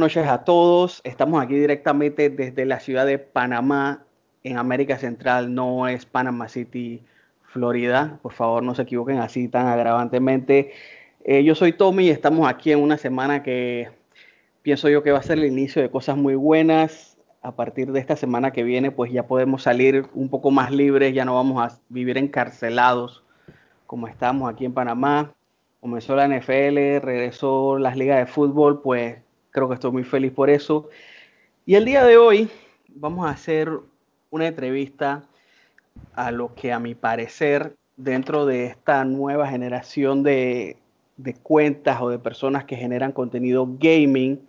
Noches a todos. Estamos aquí directamente desde la ciudad de Panamá, en América Central. No es Panama City, Florida. Por favor, no se equivoquen así tan agravantemente. Eh, yo soy Tommy y estamos aquí en una semana que pienso yo que va a ser el inicio de cosas muy buenas. A partir de esta semana que viene, pues ya podemos salir un poco más libres, ya no vamos a vivir encarcelados como estamos aquí en Panamá comenzó la NFL, regresó las ligas de fútbol, pues creo que estoy muy feliz por eso. Y el día de hoy vamos a hacer una entrevista a lo que a mi parecer dentro de esta nueva generación de, de cuentas o de personas que generan contenido gaming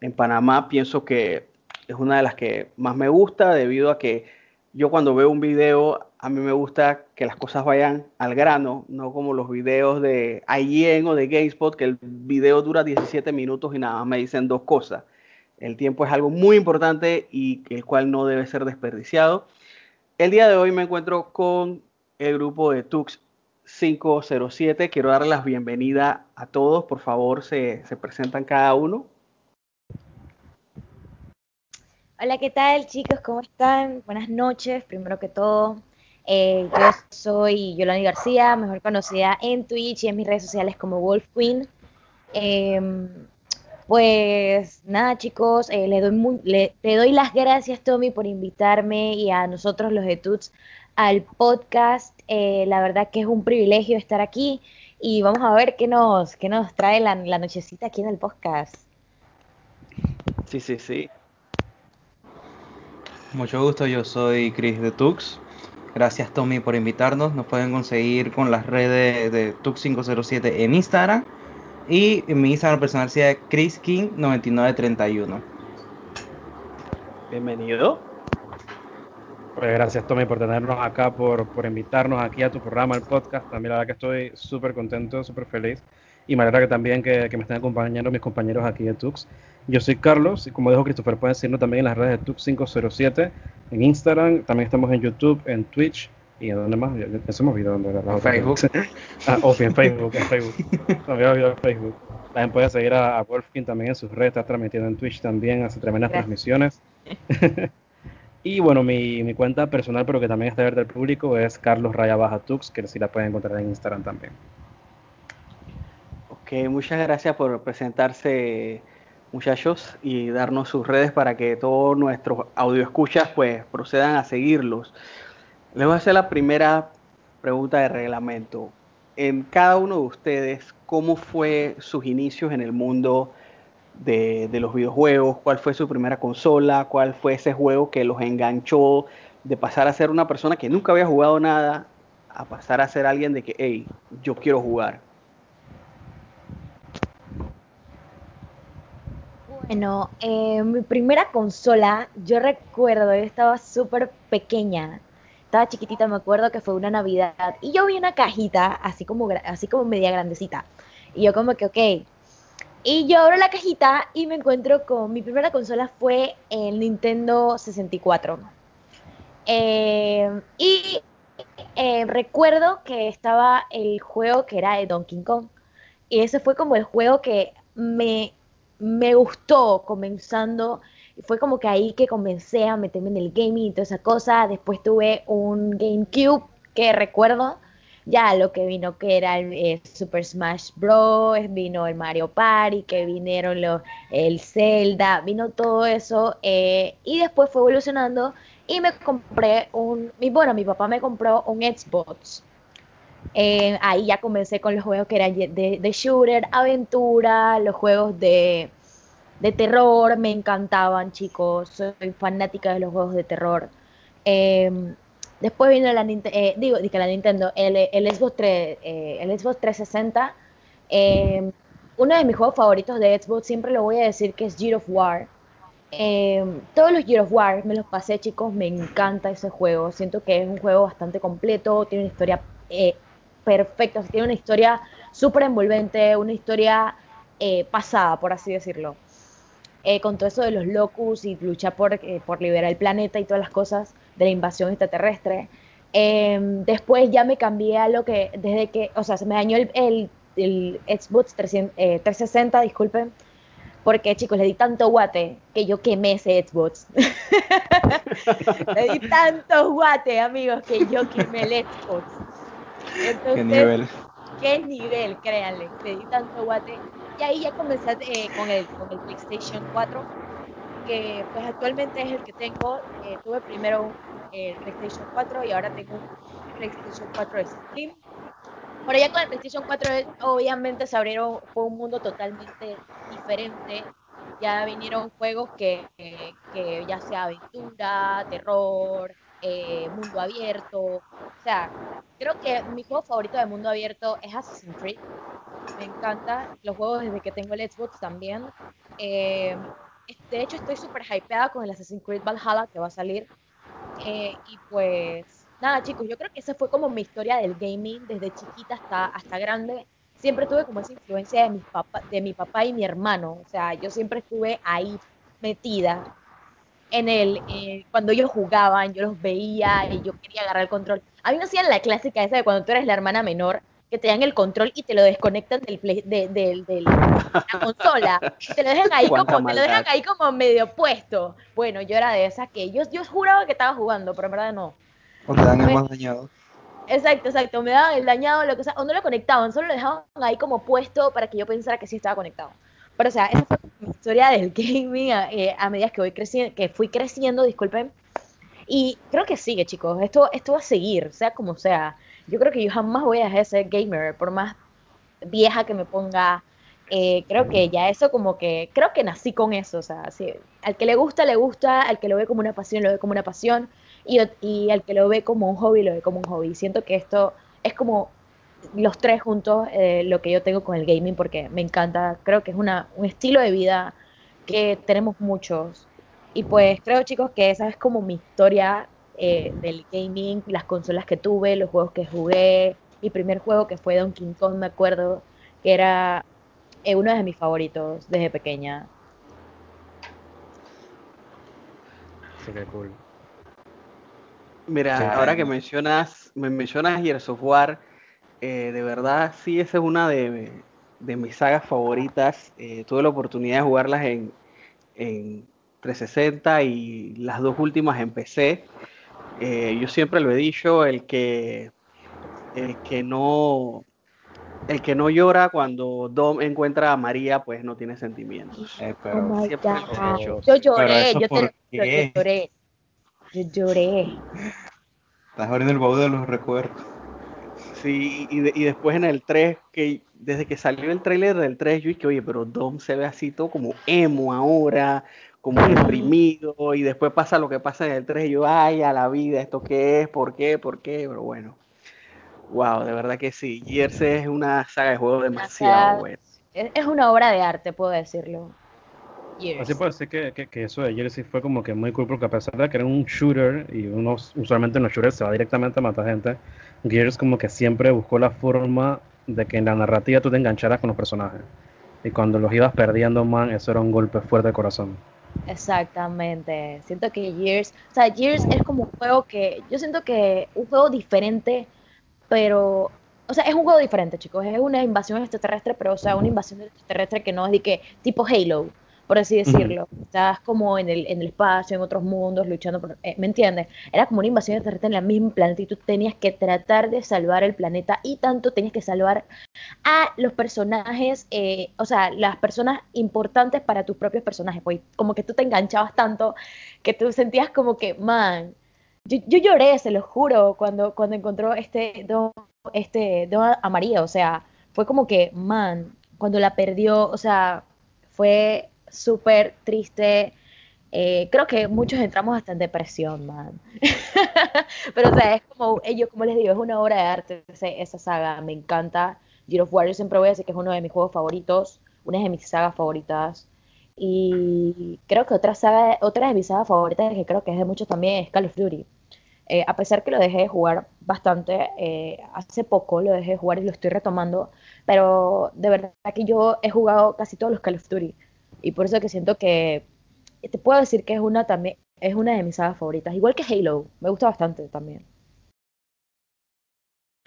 en Panamá, pienso que es una de las que más me gusta debido a que yo cuando veo un video a mí me gusta que las cosas vayan al grano, no como los videos de IGN o de GameSpot, que el video dura 17 minutos y nada más me dicen dos cosas. El tiempo es algo muy importante y el cual no debe ser desperdiciado. El día de hoy me encuentro con el grupo de Tux 507. Quiero darles la bienvenida a todos. Por favor, se, se presentan cada uno. Hola, ¿qué tal chicos? ¿Cómo están? Buenas noches, primero que todo. Eh, yo soy Yolani García, mejor conocida en Twitch y en mis redes sociales como Wolf Queen. Em, pues nada, chicos, eh, le, doy le, doy las gracias, Tommy, por invitarme y a nosotros, los de Tuts, al podcast. Eh, la verdad que es un privilegio estar aquí y vamos a ver qué nos, qué nos trae la, la nochecita aquí en el podcast. Sí, sí, sí. Mucho gusto, yo soy Chris de Tux. Gracias Tommy por invitarnos. Nos pueden conseguir con las redes de Tux507 en Instagram. Y en mi Instagram personal sea ChrisKing9931. Bienvenido. Pues gracias Tommy por tenernos acá, por, por invitarnos aquí a tu programa, el podcast. También la verdad que estoy súper contento, súper feliz. Y me alegra que también que, que, me estén acompañando mis compañeros aquí de Tux. Yo soy Carlos y como dijo Christopher, pueden seguirnos también en las redes de Tux507 en Instagram, también estamos en YouTube, en Twitch y en donde más, ya, se me olvidó dónde era. Facebook. ah, oh, en Facebook, en Facebook. me había olvidado Facebook. También puede seguir a, a Wolfkin también en sus redes, está transmitiendo en Twitch también, hace tremendas transmisiones. y bueno, mi, mi, cuenta personal, pero que también está abierta al público, es Carlos Raya Baja Tux, que sí la pueden encontrar en Instagram también. Ok, muchas gracias por presentarse muchachos y darnos sus redes para que todos nuestros audio escuchas pues procedan a seguirlos. Les voy a hacer la primera pregunta de reglamento. En cada uno de ustedes, ¿cómo fue sus inicios en el mundo de, de, los videojuegos? ¿Cuál fue su primera consola? ¿Cuál fue ese juego que los enganchó de pasar a ser una persona que nunca había jugado nada a pasar a ser alguien de que, hey, yo quiero jugar? Bueno, eh, mi primera consola, yo recuerdo, yo estaba súper pequeña, estaba chiquitita, me acuerdo que fue una Navidad, y yo vi una cajita, así como, así como media grandecita, y yo como que, ok, y yo abro la cajita y me encuentro con, mi primera consola fue el Nintendo 64, eh, y eh, recuerdo que estaba el juego que era de Donkey Kong, y ese fue como el juego que me me gustó comenzando, fue como que ahí que comencé a meterme en el gaming y toda esa cosa, después tuve un GameCube que recuerdo. Ya lo que vino que era el, el Super Smash Bros, vino el Mario Party, que vinieron los, el Zelda, vino todo eso eh, y después fue evolucionando y me compré un, mi, bueno, mi papá me compró un Xbox Eh, ahí ya comencé con los juegos que eran de, shooter, aventura, los juegos de, de, terror, me encantaban, chicos. Soy fanática de los juegos de terror. Em, después vino la, eh, digo, la Nintendo, el, Xbox, 3, eh, el Xbox 360. Em, uno de mis juegos favoritos de Xbox, siempre lo voy a decir que es Gear of War. Em, todos los Gear of War me los pasé, chicos, me encanta ese juego. Siento que es un juego bastante completo, tiene una historia eh, perfecta, tiene una historia súper envolvente, una historia eh, pasada, por así decirlo. Eh, con todo eso de los locus y lucha por, por liberar el planeta y todas las cosas de la invasión extraterrestre. Em, después ya me cambié a lo que, desde que, o sea, se me dañó el, el, el Xbox 360, disculpen, porque chicos, le di tanto guate que yo quemé ese Xbox. le di tanto guate, amigos, que yo quemé el Xbox. ¿Qué nivel? ¿Qué nivel? Créanle, le di tanto guate. Y ahí ya comencé eh, con, el, con el PlayStation 4, que pues actualmente es el que tengo. Eh, tuve primero el PlayStation 4 y ahora tengo un PlayStation 4 Slim por allá con el PlayStation 4 obviamente se abrieron, fue un mundo totalmente diferente. Ya vinieron juegos que, que, ya sea aventura, terror, eh, mundo abierto. O sea, creo que mi juego favorito de mundo abierto es Assassin's Creed. Me encanta los juegos desde que tengo el Xbox también. Eh, de hecho, estoy súper hypeada con el Assassin's Creed Valhalla que va a salir. Eh, y pues nada, chicos, yo creo que esa fue como mi historia del gaming desde chiquita hasta, hasta grande. Siempre tuve como esa influencia de mi, papá, de mi papá y mi hermano. O sea, yo siempre estuve ahí metida en el, eh, cuando ellos jugaban, yo los veía y yo quería agarrar el control. A mí no hacían la clásica esa de cuando tú eres la hermana menor, que te dan el control y te lo desconectan del de, la consola. Te lo dejan ahí como, te lo dejan ahí como medio puesto. Bueno, yo era de esas que yo, yo juraba que estaba jugando, pero en verdad no. O te dan el más dañado. Exacto, exacto. Me daban el dañado, lo que sea, o no lo conectaban, solo lo dejaban ahí como puesto para que yo pensara que sí estaba conectado. Pero o sea, esa fue mi historia del gaming a, eh, medida que voy creciendo, que fui creciendo, disculpen. Y creo que sigue, chicos. Esto, esto va a seguir, sea como sea. Yo creo que yo jamás voy a dejar de ser gamer, por más vieja que me ponga. Eh, creo que ya eso como que, creo que nací con eso, o sea, sí, al que le gusta, le gusta, al que lo ve como una pasión, lo ve como una pasión, y, y el que lo ve como un hobby, lo ve como un hobby. Siento que esto es como los tres juntos eh, lo que yo tengo con el gaming porque me encanta, creo que es una, un estilo de vida que tenemos muchos. Y pues creo chicos que esa es como mi historia eh, del gaming, las consolas que tuve, los juegos que jugué. Mi primer juego que fue Donkey Kong, me acuerdo, que era eh, uno de mis favoritos desde pequeña. Sí, qué cool. Mira, ahora que mencionas, me mencionas Gears of War, eh, de verdad sí, esa es una de, mis sagas favoritas. Eh, tuve la oportunidad de jugarlas en, 360 y las dos últimas en PC. Eh, yo siempre lo he dicho, el que, el que no el que no llora cuando Dom encuentra a María, pues no tiene sentimientos. Oh yo lloré, yo, te, yo lloré. Yo lloré. Estás abriendo el baúl de los recuerdos. Sí, y, después en el 3, que desde que salió el tráiler del 3, yo dije, oye, pero Dom se ve así todo como emo ahora, como deprimido, y después pasa lo que pasa en el 3, y yo, ay, a la vida, ¿esto qué es? ¿Por qué? ¿Por qué? Pero bueno, wow, de verdad que sí, Gears es una saga de juegos demasiado buena. Es una obra de arte, puedo decirlo. Así puede ser que, que, eso de Jersey fue como que muy cool porque a pesar de que era un shooter y uno usualmente en los shooters se va directamente a matar gente, Gears como que siempre buscó la forma de que en la narrativa tú te engancharas con los personajes. Y cuando los ibas perdiendo, man, eso era un golpe fuerte de corazón. Exactamente. Siento que Gears, o sea, Gears es como un juego que, yo siento que un juego diferente, pero, o sea, es un juego diferente, chicos. Es una invasión extraterrestre, pero, o sea, una invasión extraterrestre que no es de que, tipo Halo por así decirlo. Estabas como en el, en el espacio, en otros mundos, luchando por... Eh, ¿Me entiendes? Era como una invasión extraterrestre en el mismo planeta y tú tenías que tratar de salvar el planeta y tanto tenías que salvar a los personajes, eh, o sea, las personas importantes para tus propios personajes. Pues como que tú te enganchabas tanto que tú sentías como que, man, yo, yo lloré, se lo juro, cuando, cuando encontró este don, este don a María, o sea, fue como que, man, cuando la perdió, o sea, fue súper triste. Eh, creo que muchos entramos hasta en depresión, man. Pero, o sea, es como, ellos, como les digo, es una obra de arte esa saga, me encanta. Gear of War, yo siempre voy a decir que es uno de mis juegos favoritos, una de mis sagas favoritas. Y creo que otra saga, otra de mis sagas favoritas, que creo que es de muchos también, es Call of Duty. Eh, a pesar que lo dejé de jugar bastante, eh, hace poco lo dejé de jugar y lo estoy retomando, pero de verdad que yo he jugado casi todos los Call of Duty y por eso que siento que te puedo decir que es una también es una de mis sagas favoritas, igual que Halo, me gusta bastante también.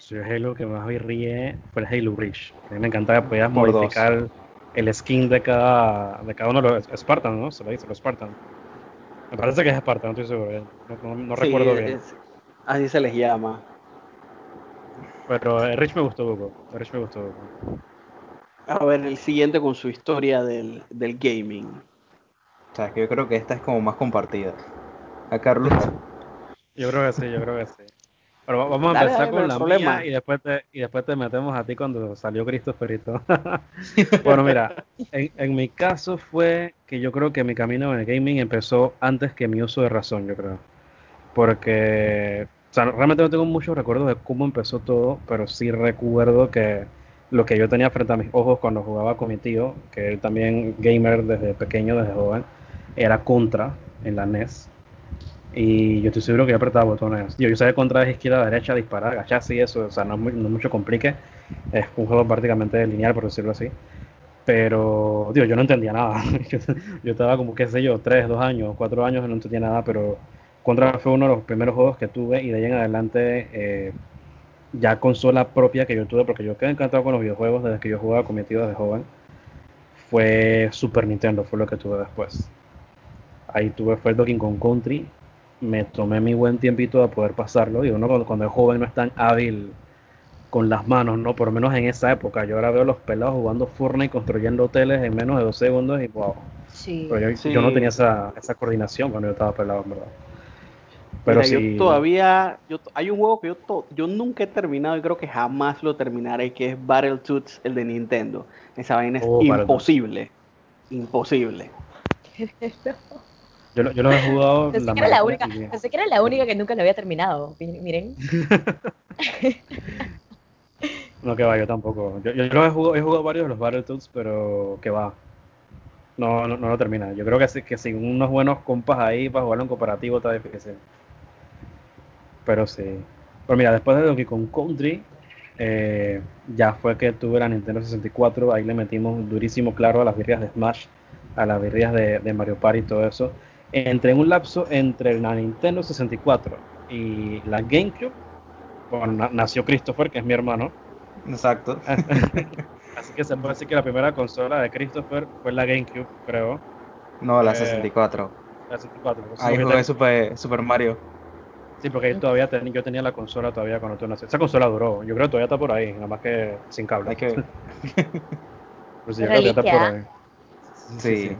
Sí, Halo que más me ríe fue el Halo Reach. A mí me encantaba que podías modificar el skin de cada, de cada uno de los Spartans, ¿no? Se lo dice, los Spartans. Me parece que es Spartan, no estoy seguro. No, recuerdo bien. así se les llama. Pero el Rich me gustó poco. El Rich me gustó poco. A ver, el siguiente con su historia del, del gaming. O sea, que yo creo que esta es como más compartida. A Carlos. Yo creo que sí, yo creo que sí. Pero vamos a empezar con la mía y después, te, y después te metemos a ti cuando salió Christopherito. bueno, mira, en, en, mi caso fue que yo creo que mi camino en el gaming empezó antes que mi uso de razón, yo creo. Porque, o sea, realmente no tengo muchos recuerdos de cómo empezó todo, pero sí recuerdo que lo que yo tenía frente a mis ojos cuando jugaba con mi tío, que él también gamer desde pequeño, desde joven, era Contra en la NES. Y yo estoy seguro que yo apretaba botones. Yo, yo sabía contra de izquierda derecha, disparar, agacharse y eso. O sea, no, no mucho complique. Es un juego prácticamente lineal, por decirlo así. Pero, digo, yo no entendía nada. yo, estaba como, qué sé yo, 3, 2 años, 4 años, no entendía nada. Pero Contra fue uno de los primeros juegos que tuve y de ahí en adelante eh, ya consola propia que yo tuve, porque yo quedé encantado con los videojuegos desde que yo jugaba con mi tío desde joven. Fue Super Nintendo, fue lo que tuve después. Ahí tuve fue el Donkey Kong Country, me tomé mi buen tiempito a poder pasarlo. Y uno cuando, es joven no es tan hábil con las manos, ¿no? Por lo menos en esa época. Yo ahora veo a los pelados jugando Fortnite y construyendo hoteles en menos de dos segundos y wow. Sí. Pero yo, no tenía esa, esa coordinación cuando yo estaba pelado, en verdad. Pero yo todavía, yo, hay un juego que yo, yo nunca he terminado y creo que jamás lo terminaré, que es Battletoads, el de Nintendo. Esa vaina es oh, imposible. Imposible. Yo, yo lo he jugado. Pensé, la que era la única, pensé que era la única que nunca lo había terminado. Miren. no, que va, yo tampoco. Yo, yo, he, jugado, he jugado varios de los Battletoads, pero que va. No, no, no lo termina. Yo creo que, que sin unos buenos compas ahí para jugarlo en cooperativo está difícil. Pero sí. Pero mira, después de Donkey Kong Country, eh, ya fue que tuve la Nintendo 64. Ahí le metimos durísimo, claro, a las virgas de Smash, a las virgas de, de Mario Party y todo eso entre un lapso entre la Nintendo 64 y la GameCube, bueno, nació Christopher, que es mi hermano. Exacto. Así que se puede decir que la primera consola de Christopher fue la GameCube, creo. No, la 64. Eh, la 64. Ahí jugué Super, Super, Mario. Sí, porque yo todavía yo tenía la consola todavía cuando tú naciste. Esa consola duró. Yo creo que todavía está por ahí, nada más que sin cable. Hay que... pues sí, yo creo que está por ahí. Sí. sí,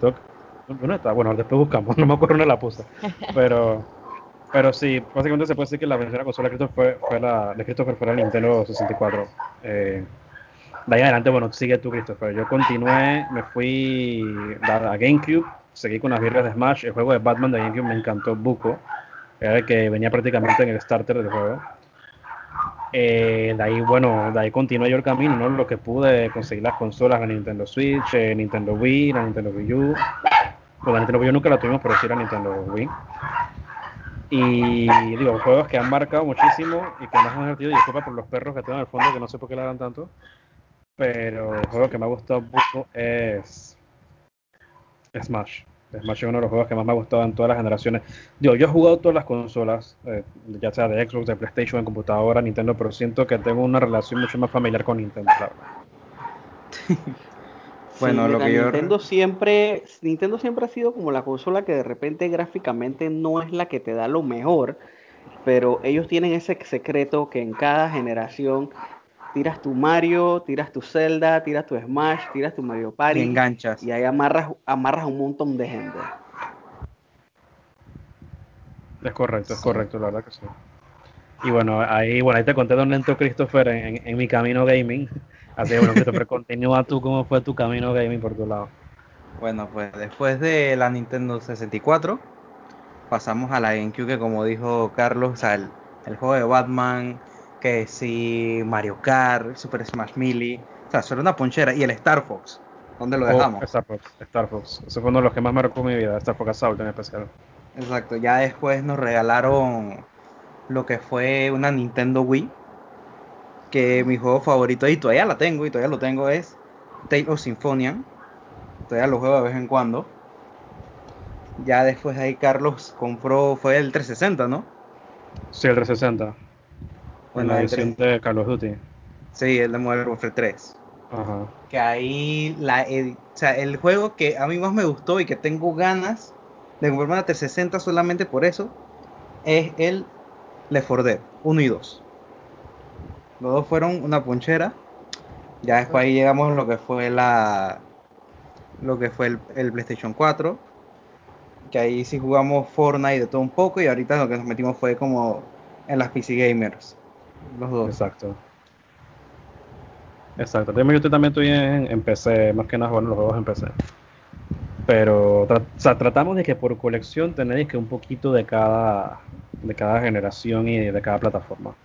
¿Dónde está? Bueno, después buscamos, no me acuerdo dónde la puse. Pero, pero sí, básicamente se puede decir que la primera consola de Christopher fue, fue la de Christopher fue la Nintendo 64. Eh, de ahí adelante, bueno, sigue tú, Christopher. Yo continué, me fui a GameCube, seguí con las birras de Smash. El juego de Batman de GameCube me encantó buco. Era el que venía prácticamente en el starter del juego. Eh, de ahí, bueno, de ahí continué yo el camino, ¿no? Lo que pude conseguir las consolas, la Nintendo Switch, eh, Nintendo Wii, la Nintendo Wii U. Pues la Nintendo Wii U nunca la tuvimos, pero sí la Nintendo Wii. Y digo, juegos que han marcado muchísimo y que me han divertido. Y disculpa por los perros que tengo en el fondo, que no sé por qué la dan tanto. Pero el juego que me ha gustado mucho es Smash. Smash es uno de los juegos que más me ha gustado en todas las generaciones. Digo, yo he jugado todas las consolas, eh, ya sea de Xbox, de PlayStation, en computadora, Nintendo, pero siento que tengo una relación mucho más familiar con Nintendo, bueno, lo que Nintendo siempre, Nintendo siempre ha sido como la consola que de repente gráficamente no es la que te da lo mejor, pero ellos tienen ese secreto que en cada generación tiras tu Mario, tiras tu Zelda, tiras tu Smash, tiras tu Mario Party. Y enganchas. Y ahí amarras, amarras un montón de gente. Es correcto, es correcto, la verdad que sí. Y bueno, ahí, bueno, ahí te conté Don Lento Christopher en, en, mi camino gaming. Así que bueno, Christopher, continúa tú cómo fue tu camino gaming por tu lado. Bueno, pues después de la Nintendo 64, pasamos a la GameCube, que como dijo Carlos, o sea, el, el juego de Batman, que sí, Mario Kart, Super Smash Melee, o sea, solo una ponchera, y el Star Fox, ¿dónde lo Oh, dejamos? Star Fox, Star Fox. Ese fue uno de los que más marcó mi vida, Star Fox Assault en especial. Exacto, ya después nos regalaron lo que fue una Nintendo Wii, que mi juego favorito, y todavía la tengo, y todavía lo tengo, es Tale of Symphonia. Todavía lo juego de vez en cuando. Ya después ahí Carlos compró, fue el 360, ¿no? Sí, el 360. En Bueno, la el edición de Call of Duty. Sí, el de Modern Warfare 3. Ajá. Que ahí, la, edi- o sea, el juego que a mí más me gustó y que tengo ganas de comprarme una 360 solamente por eso, es el Left 4 Dead 1 y 2. Los dos fueron una ponchera. Ya después ahí llegamos a lo que fue la lo que fue el, el PlayStation 4. Que ahí sí jugamos Fortnite de todo un poco. Y ahorita lo que nos metimos fue como en las PC Gamers. Los dos. Exacto. Exacto. Yo también estoy en, en PC, más que nada jugando los juegos en PC. Pero o sea, tratamos de que por colección tenéis que un poquito de cada, de cada generación y de cada plataforma.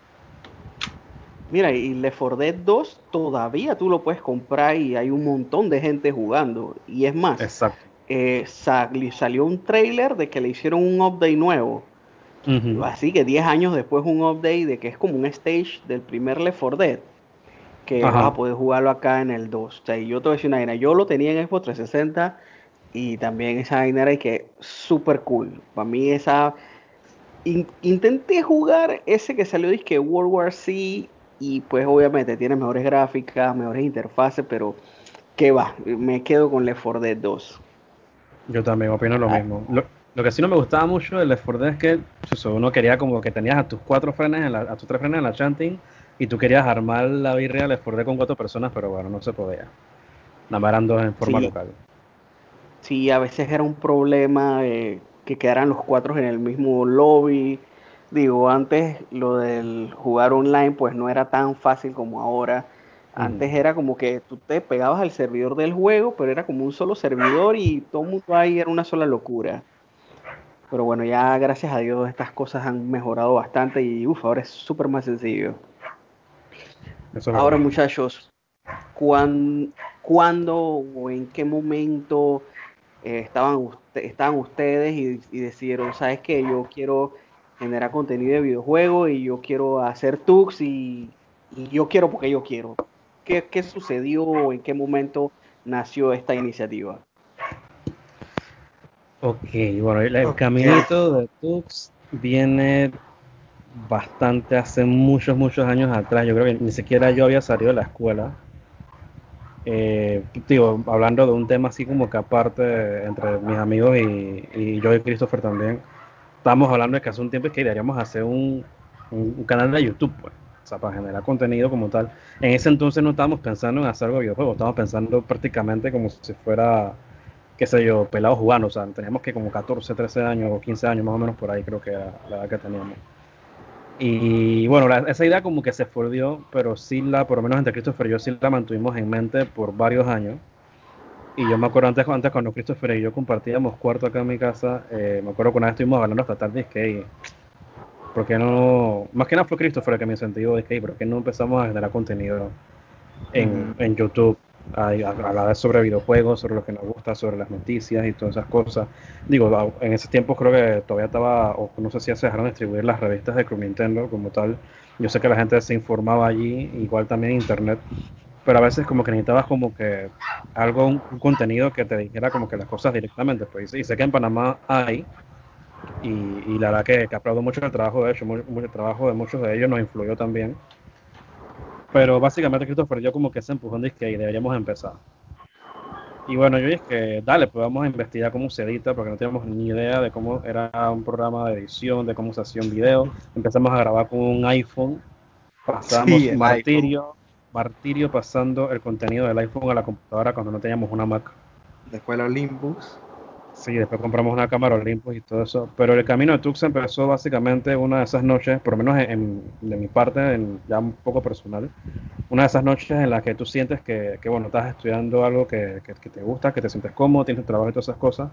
Mira, y Left 4 Dead 2 todavía tú lo puedes comprar y hay un montón de gente jugando. Y es más, Exacto. eh, sal- salió un trailer de que le hicieron un update nuevo. Así que 10 años después un update de que es como un stage del primer Left 4 Dead. Que Ajá. vas a poder jugarlo acá en el 2. O sea, y yo te voy a decir una vaina. Yo lo tenía en Xbox 360 y también esa vaina era que súper cool. Para mí esa... in- intenté jugar ese que salió que World War C y pues obviamente tiene mejores gráficas, mejores interfaces, pero ¿qué va? Me quedo con Left 4 Dead 2. Yo también opino lo Ah. mismo. Lo, lo que sí no me gustaba mucho del Left 4 Dead es que uno quería como que tenías a tus cuatro frenes, en la- a tus tres frenes en la chanting y tú querías armar la birria del Left 4 Dead con cuatro personas, pero bueno, no se podía. Nada más eran dos en forma Sí. local. Sí, a veces era un problema eh, que quedaran los cuatro en el mismo lobby. Digo, antes lo del jugar online pues no era tan fácil como ahora. Antes era como que tú te pegabas al servidor del juego, pero era como un solo servidor y todo el mundo ahí era una sola locura. Pero bueno, ya gracias a Dios estas cosas han mejorado bastante y uff, ahora es súper más sencillo. Eso Ahora, muchachos, ¿cuán- ¿cuándo o en qué momento eh, estaban, usted- estaban ustedes y, y decidieron, sabes que yo quiero generar contenido de videojuegos y yo quiero hacer tux y, y yo quiero porque yo quiero? ¿Qué, qué sucedió o en qué momento nació esta iniciativa? Ok, bueno, el, caminito de Tux viene bastante hace muchos, muchos años atrás. Yo creo que ni siquiera yo había salido de la escuela. Eh, digo, hablando de un tema así como que aparte entre mis amigos y, y yo y Christopher también, estábamos hablando de que hace un tiempo es que deberíamos hacer un, un- un canal de YouTube, pues, o sea, para generar contenido como tal. En ese entonces no estábamos pensando en hacer algo de videojuegos, estábamos pensando prácticamente como si fuera qué sé yo, pelados jugando, o sea, teníamos que como 14, 13 años o 15 años más o menos por ahí creo que era la edad que teníamos. Y bueno, la- esa idea como que se fordió, pero sí la, por lo menos entre Christopher y yo sí la mantuvimos en mente por varios años. Y yo me acuerdo antes, antes cuando Christopher y yo compartíamos cuarto acá en mi casa, eh, me acuerdo que una vez estuvimos hablando hasta tarde, es que, ¿por qué no? Más que nada fue Christopher el que me incentivó, es que, ¿por qué no empezamos a generar contenido en, en YouTube? A, a hablar sobre videojuegos, sobre lo que nos gusta, sobre las noticias y todas esas cosas. Digo, en ese tiempo creo que todavía estaba, o no sé si se dejaron de distribuir las revistas de Club Nintendo como tal. Yo sé que la gente se informaba allí, igual también en internet, pero a veces como que necesitabas como que algo, un, un contenido que te dijera como que las cosas directamente. Pues, y sé que en Panamá hay, y, y la verdad que, que aplaudo mucho el trabajo de ellos, mucho, mucho el trabajo de muchos de ellos nos influyó también. Pero básicamente Christopher yo como que se empujó de que deberíamos empezar. Y bueno, yo dije que dale, pues vamos a investigar cómo se edita, porque no teníamos ni idea de cómo era un programa de edición, de cómo se hacía un video. Empezamos a grabar con un iPhone, pasamos Sí, martirio, martirio pasando el contenido del iPhone a la computadora cuando no teníamos una Mac. Después el Olympus. Sí, después compramos una cámara Olympus y todo eso. Pero el camino de Tux empezó básicamente una de esas noches, por lo menos en, de mi parte, en, ya un poco personal, una de esas noches en las que tú sientes que, que bueno, estás estudiando algo que, que, te gusta, que te sientes cómodo, tienes trabajo y todas esas cosas,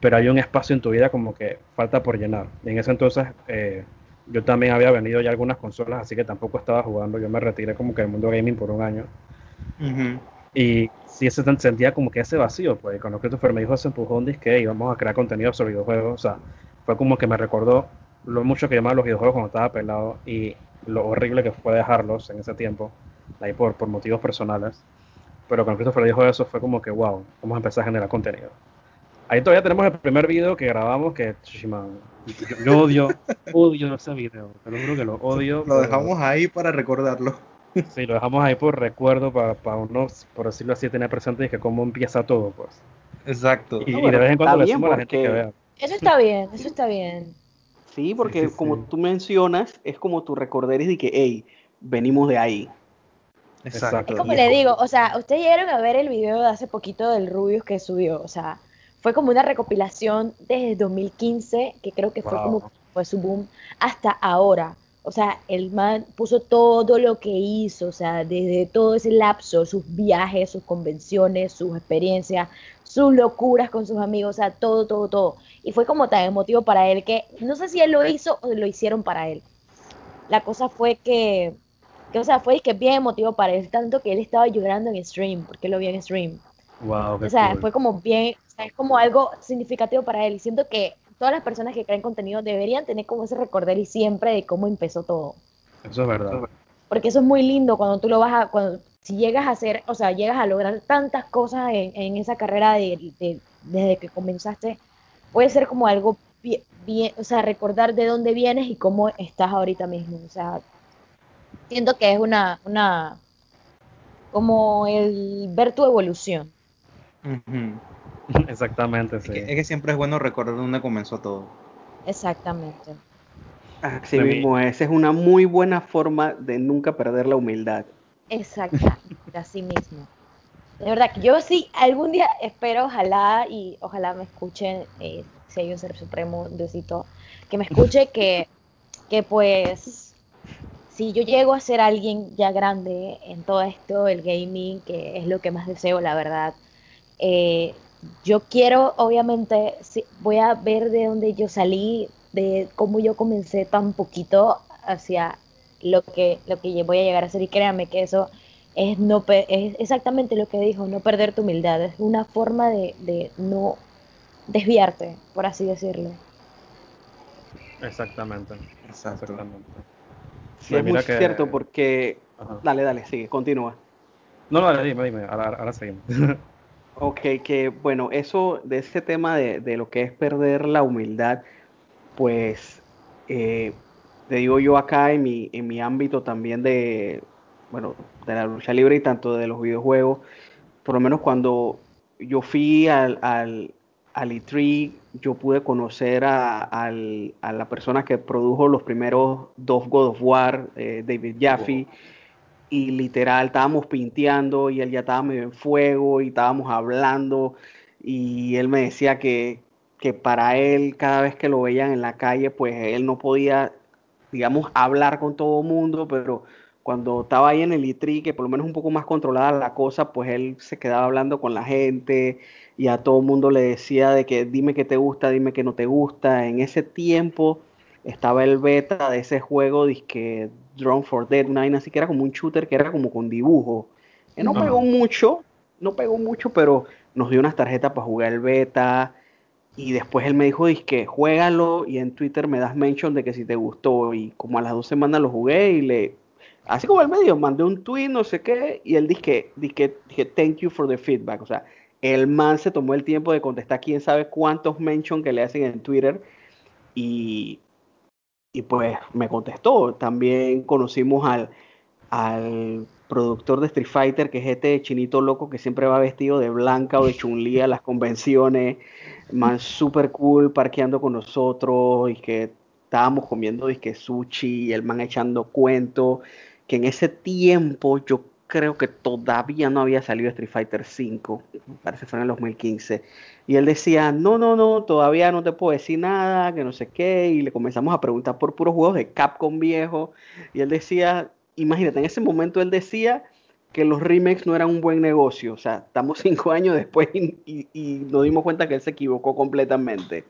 pero hay un espacio en tu vida como que falta por llenar. Y en ese entonces eh, yo también había venido ya algunas consolas, así que tampoco estaba jugando. Yo me retiré como que del mundo gaming por un año. Y sí se sentía como que ese vacío, pues cuando Christopher me dijo ese empujón, dice que íbamos a crear contenido sobre videojuegos, o sea, fue como que me recordó lo mucho que llamaba los videojuegos cuando estaba pelado y lo horrible que fue dejarlos en ese tiempo, ahí por, por motivos personales. Pero cuando Christopher dijo eso fue como que, wow, vamos a empezar a generar contenido. Ahí todavía tenemos el primer video que grabamos que, yo, odio, odio ese video, te lo juro que lo odio. Lo dejamos ahí para recordarlo. Sí, lo dejamos ahí por recuerdo para, para unos, por decirlo así, tener presente y que cómo empieza todo, pues. Exacto. Y, de vez en cuando le decimos a la gente que vea. Eso está bien, eso está bien. Sí, porque como tú mencionas, es como tu recordar y que, hey, venimos de ahí. Exacto. Es como le digo, o sea, ustedes llegaron a ver el video de hace poquito del Rubius que subió, o sea, fue como una recopilación desde 2015, que creo que fue como fue su boom, hasta ahora. O sea, el man puso todo lo que hizo, o sea, desde todo ese lapso, sus viajes, sus convenciones, sus experiencias, sus locuras con sus amigos, o sea, todo, todo, todo. Y fue como tan emotivo para él que no sé si él lo hizo o lo hicieron para él. La cosa fue que, que o sea, fue que bien emotivo para él, tanto que él estaba llorando en stream, porque lo vio en stream. Wow, o sea, fue como bien, o sea, es como algo significativo para él. Y siento que todas las personas que crean contenido deberían tener como ese recordar y siempre de cómo empezó todo. Eso es verdad. Porque eso es muy lindo cuando tú lo vas a, cuando si llegas a hacer, o sea, llegas a lograr tantas cosas en, esa carrera de, desde que comenzaste, puede ser como algo bien, o sea, recordar de dónde vienes y cómo estás ahorita mismo. O sea, siento que es una, una, como el ver tu evolución. Exactamente, sí. Es que, siempre es bueno recordar dónde comenzó todo. Exactamente. Así mismo, esa es una muy buena forma de nunca perder la humildad. Exactamente, así mismo. De verdad que yo sí, algún día espero, ojalá, y ojalá me escuchen, eh, si hay un ser supremo, Diosito, que me escuche que, que pues, si yo llego a ser alguien ya grande en todo esto, el gaming, que es lo que más deseo, la verdad, eh, yo quiero, obviamente, voy a ver de dónde yo salí, de cómo yo comencé tan poquito hacia lo que, lo que voy a llegar a ser. Y créanme que eso es, no, es exactamente lo que dijo, no perder tu humildad. Es una forma de, no desviarte, por así decirlo. Exactamente. Exactamente. Sí, es muy cierto porque... Dale, dale, sigue, continúa. No, no, dime, dime, ahora, ahora seguimos. Ok, que bueno, eso de ese tema de, lo que es perder la humildad, pues eh, te digo yo acá en mi, en mi ámbito también de, bueno, de la lucha libre y tanto de los videojuegos, por lo menos cuando yo fui al, al, al E3, yo pude conocer a, la persona que produjo los primeros dos God of War, eh, David Jaffe y literal estábamos pinteando y él ya estaba medio en fuego y estábamos hablando y él me decía que, que para él cada vez que lo veían en la calle pues él no podía digamos hablar con todo el mundo pero cuando estaba ahí en el ITRI que por lo menos un poco más controlada la cosa pues él se quedaba hablando con la gente y a todo el mundo le decía de que dime que te gusta dime que no te gusta en ese tiempo estaba el beta de ese juego que Drone for Dead, una vaina así que era como un shooter que era como con dibujo. Que no pegó mucho, no pegó mucho, pero nos dio unas tarjetas para jugar el beta. Y después él me dijo, que juégalo y en Twitter me das mention de que si te gustó. Y como a las dos semanas lo jugué y le... Así como el medio, mandé un tweet, no sé qué, y él dice que, dije, thank you for the feedback. O sea, el man se tomó el tiempo de contestar quién sabe cuántos mention que le hacen en Twitter. Y, y pues me contestó. También conocimos al, al productor de Street Fighter, que es este chinito loco que siempre va vestido de blanca o de chun a las convenciones, man super cool parqueando con nosotros y que estábamos comiendo disque sushi y el man echando cuentos, que en ese tiempo yo creo que todavía no había salido Street Fighter V, parece que fue en el 2015, y él decía, no, no, no, todavía no te puedo decir nada, que no sé qué, y le comenzamos a preguntar por puros juegos de Capcom viejo, y él decía, imagínate, en ese momento él decía que los remakes no eran un buen negocio, o sea, estamos cinco años después y, nos dimos cuenta que él se equivocó completamente.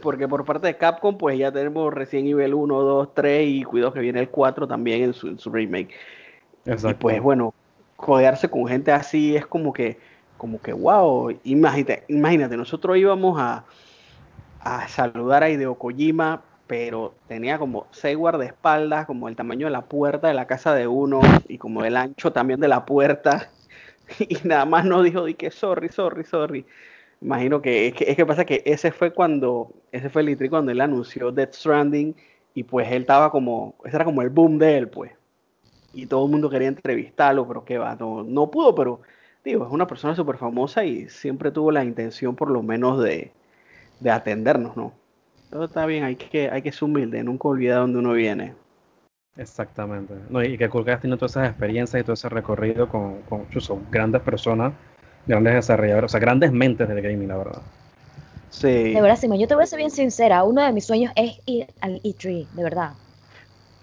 Porque por parte de Capcom, pues ya tenemos recién nivel 1, 2, 3 y cuidado que viene el 4 también en su remake. Y pues bueno, codearse con gente así es como que, como que wow, imagínate, imagínate nosotros íbamos a, a saludar a Hideo Kojima, pero tenía como seis guardaespaldas, como el tamaño de la puerta de la casa de uno y como el ancho también de la puerta. Y nada más nos dijo, di que sorry, sorry, sorry. Imagino que es, que es que pasa que ese fue cuando, ese fue el cuando él anunció Death Stranding y pues él estaba como, ese era como el boom de él, pues y todo el mundo quería entrevistarlo, pero qué va, no, pudo, pero digo, es una persona súper famosa y siempre tuvo la intención por lo menos de, atendernos, ¿no? Todo está bien, hay que, hay que ser humilde, nunca olvidar dónde uno viene. Exactamente. No, y que cool que has tenido todas esas experiencias y todo ese recorrido con, con grandes personas, grandes desarrolladores, o sea, grandes mentes del gaming, la verdad. Sí. De verdad, Simón, yo te voy a ser bien sincera. Uno de mis sueños es ir al E3, de verdad.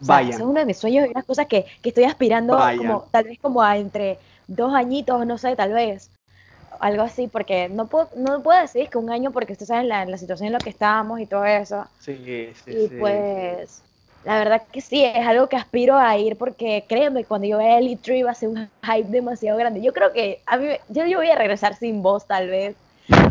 Vaya. es uno de mis sueños y unas cosas que, estoy aspirando como tal vez como a entre dos añitos, no sé, tal vez. Algo así, porque no puedo, no puedo decir que un año porque ustedes saben la, la situación en la que estamos y todo eso. Sí, sí, y pues, la verdad que sí, es algo que aspiro a ir porque créeme, cuando yo vea el E3 va a ser un hype demasiado grande. Yo creo que a mí, yo, yo voy a regresar sin voz tal vez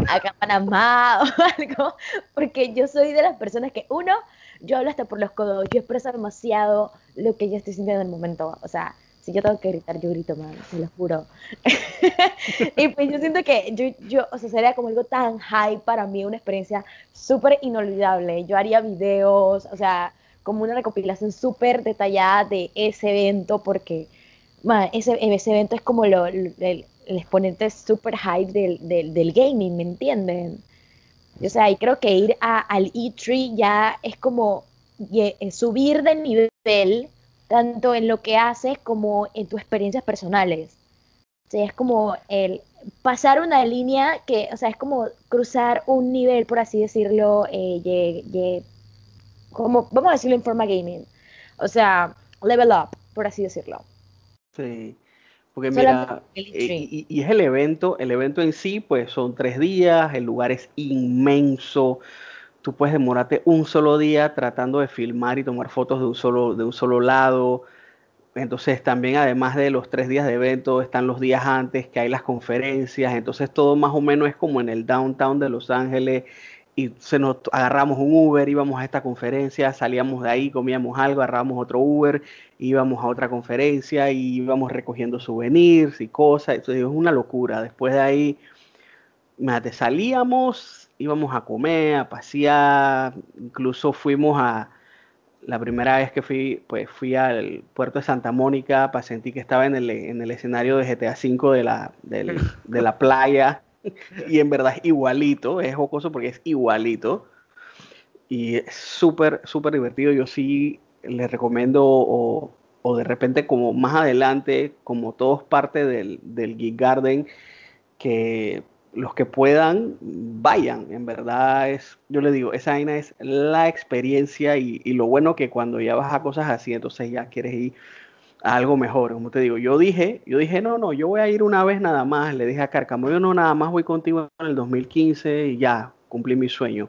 acá a Panamá o algo, porque yo soy de las personas que uno yo hablo hasta por los codos, yo expreso demasiado lo que yo estoy sintiendo en el momento, o sea, si yo tengo que gritar, yo grito, man, se lo juro. y pues yo siento que yo, yo, o sea, sería como algo tan high para mí, una experiencia súper inolvidable. Yo haría videos, o sea, como una recopilación súper detallada de ese evento, porque, man, ese, ese evento es como lo, el, exponente súper hype del, del, del gaming, ¿me entienden? O sea, y creo que ir a, al E3 ya es como eh, subir de nivel, tanto en lo que haces como en tus experiencias personales. O sea, es como el pasar una línea que, o sea, es como cruzar un nivel, por así decirlo, eh, como, vamos a decirlo en forma gaming. O sea, level up, por así decirlo. Sí. Porque mira, eh, y, es el evento, el evento en sí, pues son tres días, el lugar es inmenso, tú puedes demorarte un solo día tratando de filmar y tomar fotos de un solo, de un solo lado. Entonces también además de los tres días de evento están los días antes que hay las conferencias, entonces todo más o menos es como en el downtown de Los Ángeles y se nos agarramos un Uber, íbamos a esta conferencia, salíamos de ahí, comíamos algo, agarramos otro Uber, íbamos a otra conferencia y íbamos recogiendo souvenirs y cosas, eso es una locura. Después de ahí, te salíamos, íbamos a comer, a pasear, incluso fuimos a, la primera vez que fui, pues fui al puerto de Santa Mónica para sentir que estaba en el, en el escenario de GTA V de la, de la playa y en verdad es igualito, es jocoso porque es igualito. Y es súper, súper divertido. Yo sí les recomiendo, o, de repente, como más adelante, como todos parte del, del Geek Garden, que los que puedan vayan. En verdad es, yo le digo, esa vaina es la experiencia y, y, lo bueno que cuando ya vas a cosas así, entonces ya quieres ir algo mejor. Como te digo, yo dije, yo dije, no, no, yo voy a ir una vez nada más. Le dije a Carcamo, yo no, nada más voy contigo en el 2015 y ya, cumplí mi sueño.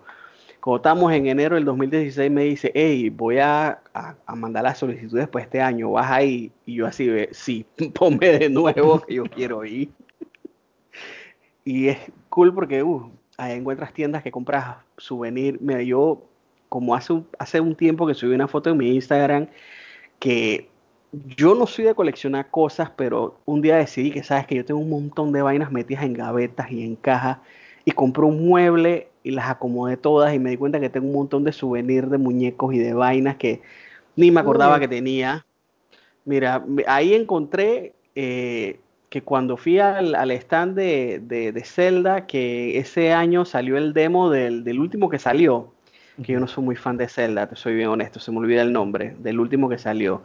Cuando estamos en enero del 2016, me dice, hey, voy a, a, mandar las solicitudes para este año, vas ahí. Y yo así, sí, ponme de nuevo que yo quiero ir. y es cool porque uh, ahí encuentras tiendas que compras souvenir. Mira, yo, como hace hace un tiempo que subí una foto en mi Instagram, que yo no soy de coleccionar cosas, pero un día decidí que sabes que yo tengo un montón de vainas metidas en gavetas y en cajas y compré un mueble y las acomodé todas y me di cuenta que tengo un montón de souvenirs de muñecos y de vainas que ni me acordaba que tenía. Mira, ahí encontré eh, que cuando fui al, stand de, de, Zelda, que ese año salió el demo del, del último que salió, que yo no soy muy fan de Zelda, te soy bien honesto, se me olvida el nombre, del último que salió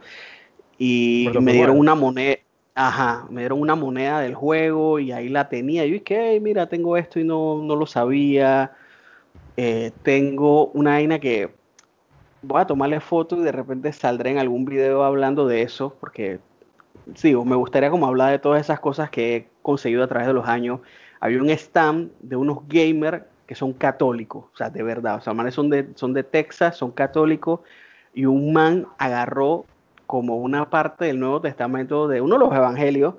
y me dieron una moneda. Ajá, me dieron una moneda del juego y ahí la tenía. Yo dije, "Ey, mira, tengo esto y no, no lo sabía. Eh, tengo una vaina que voy a tomarle foto y de repente saldré en algún video hablando de eso, porque sí, me gustaría como hablar de todas esas cosas que he conseguido a través de los años. Había un stand de unos gamers que son católicos, o sea, de verdad, o sea, manes son de, son de Texas, son católicos, y un man agarró como una parte del Nuevo Testamento de uno de los evangelios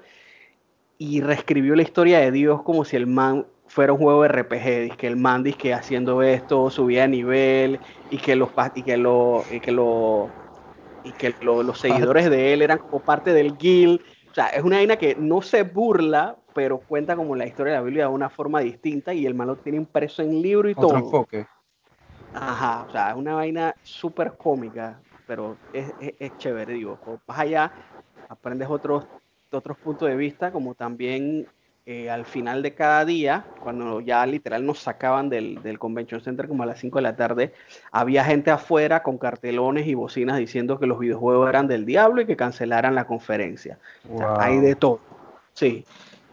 y reescribió la historia de Dios como si el man fuera un juego de RPG, que el man dice que haciendo esto subía de nivel y que los y que lo y que lo y que lo- los seguidores de él eran como parte del guild. O sea, es una vaina que no se burla, pero cuenta como la historia de la Biblia de una forma distinta y el man lo tiene impreso en libro y Otro todo. enfoque. Ajá, o sea, es una vaina súper cómica, pero es, es- es chévere, digo. Vas allá, aprendes otros, otros puntos de vista, como también eh, al final de cada día, cuando ya literal nos sacaban del, del Convention Center como a las 5 de la tarde, había gente afuera con cartelones y bocinas diciendo que los videojuegos eran del diablo y que cancelaran la conferencia. O sea, Wow. hay de todo. Sí,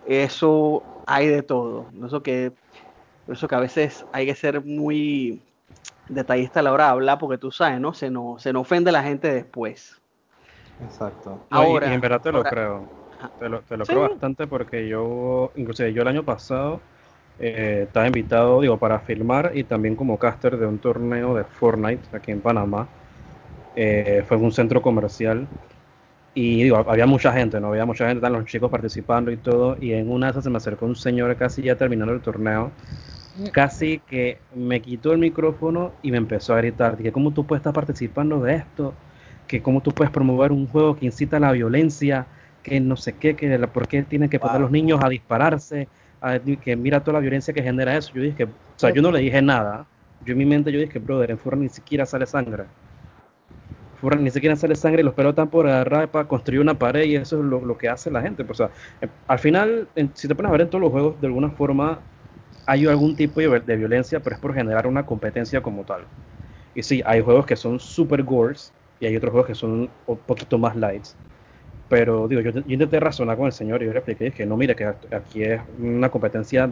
eso hay de todo. Eso que, por eso que a veces hay que ser muy detallista a la hora de hablar, porque tú sabes, ¿no? Se nos, se nos ofende la gente después. Exacto. No, y- Ahora- y, en verdad te lo ahora- creo. Te lo, te lo Sí. creo bastante porque yo, inclusive yo el año pasado eh, estaba invitado, digo, para filmar y también como caster de un torneo de Fortnite aquí en Panamá. Eh, fue en un centro comercial y digo, había mucha gente, ¿no? Había mucha gente, estaban los chicos participando y todo. Y en una de esas se me acercó un señor casi ya terminando el torneo casi que me quitó el micrófono y me empezó a gritar, dije, ¿cómo tú puedes estar participando de esto? Que cómo tú puedes promover un juego que incita a la violencia, que no sé qué, que la- por qué tienen que poner a los niños a dispararse, a- que mira toda la violencia que genera eso. Yo dije, o sea, yo no le dije nada. Yo en mi mente yo dije, brother, en Fortnite ni siquiera sale sangre. Fortnite ni siquiera sale sangre y los pelos están por agarrar para construir una pared y eso es lo, lo que hace la gente. Pues, o sea, eh, al final, en- si te pones a ver en todos los juegos, de alguna forma hay algún tipo de, violencia, pero es por generar una competencia como tal. Y sí, hay juegos que son super gores y hay otros juegos que son un poquito más lights. Pero digo, yo, intenté razonar con el señor y yo le expliqué dije, no, mire, que aquí es una competencia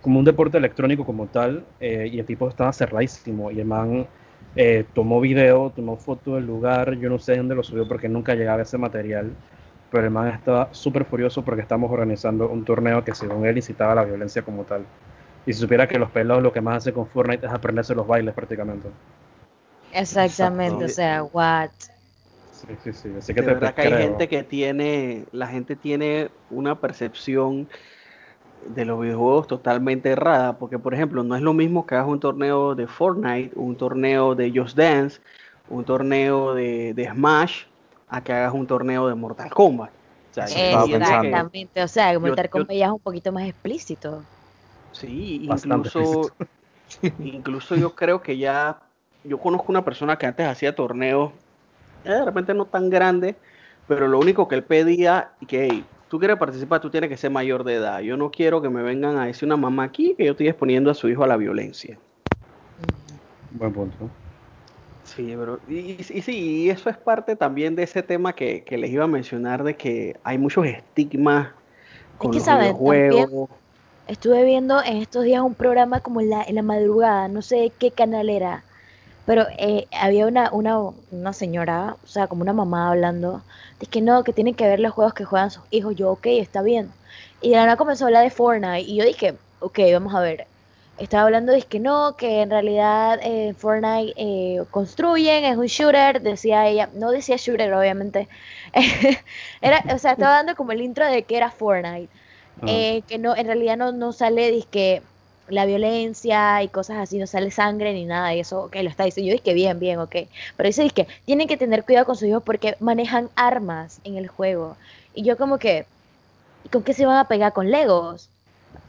como un deporte electrónico como tal, eh, y el tipo estaba cerradísimo, y el man eh, tomó video, tomó foto del lugar, yo no sé dónde lo subió porque nunca llegaba ese material, pero el man estaba súper furioso porque estamos organizando un torneo que según él incitaba a la violencia como tal. Y si supiera que los pelados lo que más hacen con Fortnite es aprenderse los bailes prácticamente. Exactamente, Exacto. o sea, what? Sí, sí, sí. Así que De te, verdad te que hay gente que tiene, la gente tiene una percepción de los videojuegos totalmente errada, porque por ejemplo, no es lo mismo que hagas un torneo de Fortnite, un torneo de Just Dance, un torneo de, de Smash, a que hagas un torneo de Mortal Kombat. O sea, Exactamente, o sea, Mortal yo- Kombat ya es un poquito más explícito. Sí, incluso, incluso yo creo que ya, yo conozco una persona que antes hacía torneos, eh, de repente no tan grandes, pero lo único que él pedía, que hey, tú quieres participar, tú tienes que ser mayor de edad. Yo no quiero que me vengan a decir una mamá aquí que yo estoy exponiendo a su hijo a la violencia. Buen punto. Sí, pero, y, sí, y eso es parte también de ese tema que, que les iba a mencionar, de que hay muchos estigmas con que, los. También- videojuegos. Estuve viendo en estos días un programa como en la, en la madrugada, no sé qué canal era, pero eh, había una, una, una señora, o sea, como una mamá hablando, de que no, que tienen que ver los juegos que juegan sus hijos. Yo, ok, está bien. Y de la nada comenzó a hablar de Fortnite, y yo dije, ok, vamos a ver. Estaba hablando de que no, que en realidad eh, Fortnite eh, construyen, es un shooter, decía ella, no decía shooter, obviamente. era, o sea, estaba dando como el intro de que era Fortnite. Ah. Eh, que no, en realidad no, no sale disque la violencia y cosas así, no sale sangre ni nada de eso, ok, lo está diciendo, yo dije bien, bien, ok, pero dice que tienen que tener cuidado con sus hijos porque manejan armas en el juego, y yo como que, ¿y con qué se van a pegar con Legos?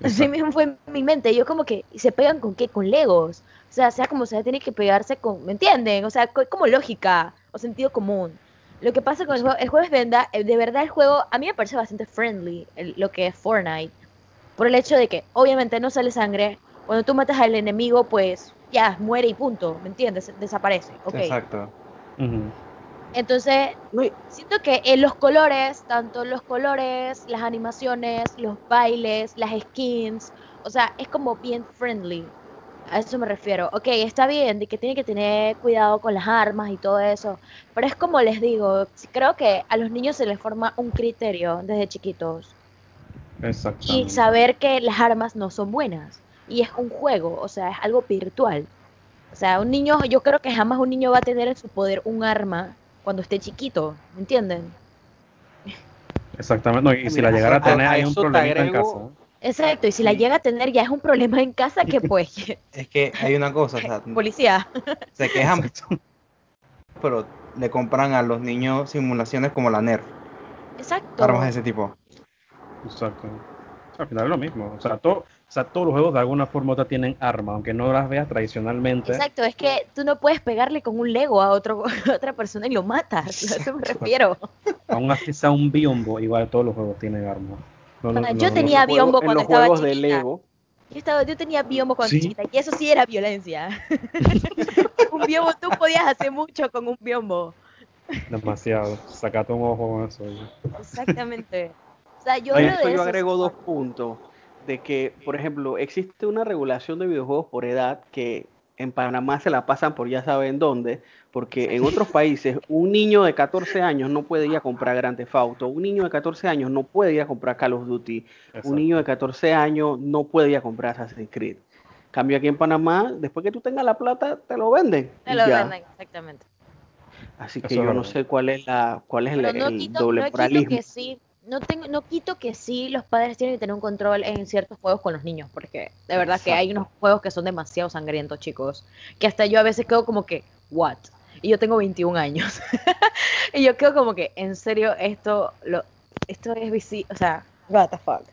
Así mismo fue en mi mente, yo como que, ¿y se pegan con qué? Con Legos, o sea, sea como sea, tiene que pegarse con, ¿me entienden? O sea, co- como lógica o sentido común. Lo que pasa con el juego, el juego es venda, eh, de verdad el juego a mí me parece bastante friendly, el- lo que es Fortnite, por el hecho de que obviamente no sale sangre, cuando tú matas al enemigo pues ya muere y punto, ¿me entiendes? Desaparece, ok. Exacto. Entonces, siento que en los colores, tanto los colores, las animaciones, los bailes, las skins, o sea, es como bien friendly. A eso me refiero. Ok, está bien de que tiene que tener cuidado con las armas y todo eso, pero es como les digo, creo que a los niños se les forma un criterio desde chiquitos y saber que las armas no son buenas y es un juego, o sea, es algo virtual. O sea, un niño, yo creo que jamás un niño va a tener en su poder un arma cuando esté chiquito, ¿me entienden? Exactamente. No, y si la llegara a tener, a hay un problemita en casa. Exacto, y si la Sí. llega a tener ya es un problema en casa que pues, Es que hay una cosa, o sea, policía. se quejan, pero le compran a los niños simulaciones como la Nerf, Exacto. armas de ese tipo. Exacto. O sea, al final es lo mismo. O sea, todo, o sea, todos los juegos de alguna forma u otra tienen arma, aunque no las veas tradicionalmente. Exacto, es que tú no puedes pegarle con un Lego a, otro, a otra persona y lo matas, a eso me refiero. Aún así sea un biombo, igual todos los juegos tienen arma. No, no, no, yo no, tenía biombo en cuando los estaba juegos de chiquita. Lego. Yo, estaba, yo tenía biombo cuando ¿Sí? chiquita y eso sí era violencia. un biombo, tú podías hacer mucho con un biombo. Demasiado. Sacate un ojo con eso. Exactamente. O sea, yo A hablo eso de yo agrego dos puntos. De que, por ejemplo, existe una regulación de videojuegos por edad que en Panamá se la pasan por ya saben dónde, porque en otros países un niño de 14 años no puede ir a comprar Grand Theft Auto, un niño de 14 años no puede ir a comprar Call of Duty, Exacto. un niño de 14 años no puede ir a comprar Assassin's Creed. Cambio aquí en Panamá, después que tú tengas la plata, te lo venden. Te lo ya. venden, exactamente. Así que yo no sé cuál es la cuál es el, no el quito, doble no quito moralismo. que sí, no, tengo, no quito que sí los padres tienen que tener un control en ciertos juegos con los niños, porque de verdad que hay unos juegos que son demasiado sangrientos, chicos, que hasta yo a veces quedo como que, what? Y yo tengo 21 años. y yo quedo como que, en serio, esto, lo, esto es visi o sea, what the fuck.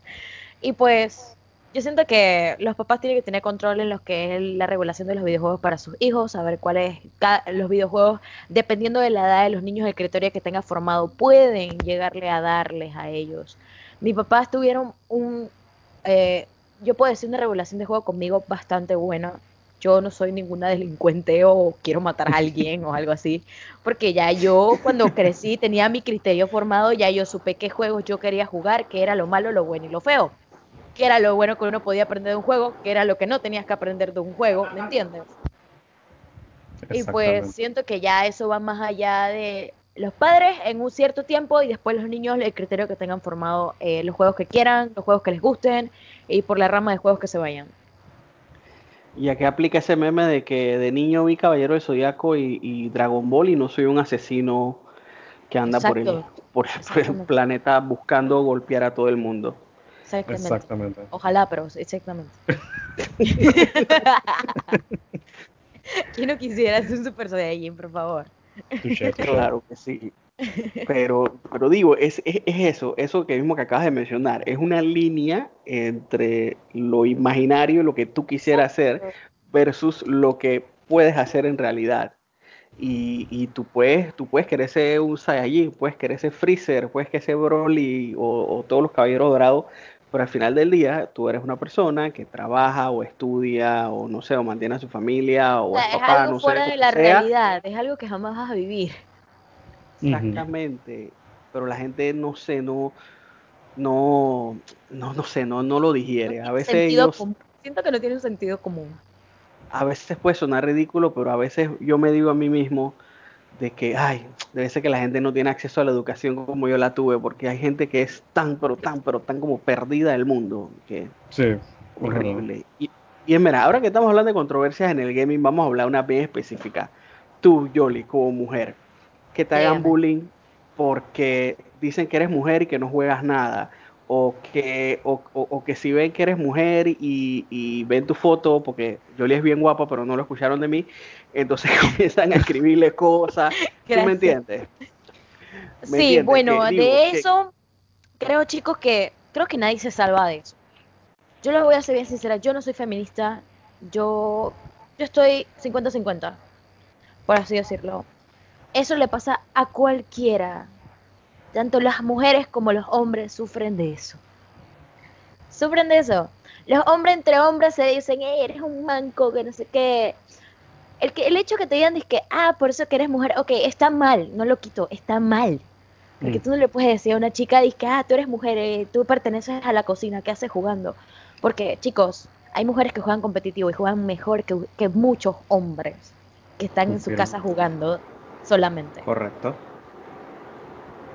Y pues, yo siento que los papás tienen que tener control en lo que es la regulación de los videojuegos para sus hijos, saber cuáles los videojuegos, dependiendo de la edad de los niños, el criterio que tenga formado, pueden llegarle a darles a ellos. Mis papás tuvieron un, eh, yo puedo decir una regulación de juego conmigo bastante buena. Yo no soy ninguna delincuente o quiero matar a alguien o algo así, porque ya yo cuando crecí tenía mi criterio formado, ya yo supe qué juegos yo quería jugar, qué era lo malo, lo bueno y lo feo qué era lo bueno que uno podía aprender de un juego, qué era lo que no tenías que aprender de un juego, ¿me entiendes? Y pues siento que ya eso va más allá de los padres en un cierto tiempo y después los niños el criterio que tengan formado, eh, los juegos que quieran, los juegos que les gusten y por la rama de juegos que se vayan. Y aquí aplica ese meme de que de niño vi Caballero del Zodiaco y, y Dragon Ball y no soy un asesino que anda por el, por, por el planeta buscando golpear a todo el mundo. Exactamente. Exactamente. Ojalá, pero exactamente. ¿Quién no quisiera ser un super saiyajin, por favor? Claro que sí. Pero, pero digo, es, es, es eso, eso que mismo que acabas de mencionar, es una línea entre lo imaginario, lo que tú quisieras hacer, versus lo que puedes hacer en realidad. Y, y tú puedes, tú puedes querer ser un Saiyajin, puedes querer ser Freezer, puedes querer ser Broly o, o todos los caballeros dorados, pero al final del día tú eres una persona que trabaja o estudia o no sé, o mantiene a su familia o O sea, es es papá, algo no sé, fuera de que la sea. realidad, es algo que jamás vas a vivir. Exactamente, pero la gente no sé, no, no, no, no sé, no, no lo digiere. No A veces sentido ellos, común. Siento que no tiene un sentido común. a veces puede sonar ridículo, pero a veces yo me digo a mí mismo de que, ay, debe ser que la gente no tiene acceso a la educación como yo la tuve, porque hay gente que es tan, pero tan, pero tan como perdida del mundo, que Sí. horrible. Y, y mira, ahora que estamos hablando de controversias en el gaming, vamos a hablar una bien específica. Tú, Yoli, como mujer, que te hagan bullying porque dicen que eres mujer y que no juegas nada. O que, o, o- o que si ven que eres mujer y, y ven tu foto, porque Yoli es bien guapa, pero no lo escucharon de mí, entonces comienzan a escribirle cosas. ¿Tú me entiendes? ¿Me Sí, entiendes? bueno, Que digo, de que- eso, creo chicos que creo que nadie se salva de eso. Yo les voy a ser bien sincera, yo no soy feminista, yo, yo estoy 50-50, por así decirlo. Eso le pasa a cualquiera. Tanto las mujeres como los hombres sufren de eso. Sufren de eso. Los hombres entre hombres se dicen, "Ey, eres un manco, que no sé qué. el, que, el hecho que te digan es que, ah, por eso que eres mujer, ok, está mal, no lo quito, está mal. Porque Mm. tú no le puedes decir a una chica, que, ah, tú eres mujer, eh, tú perteneces a la cocina, ¿qué haces jugando? Porque, chicos, hay mujeres que juegan competitivo y juegan mejor que, que muchos hombres que están en su casa jugando solamente. Correcto.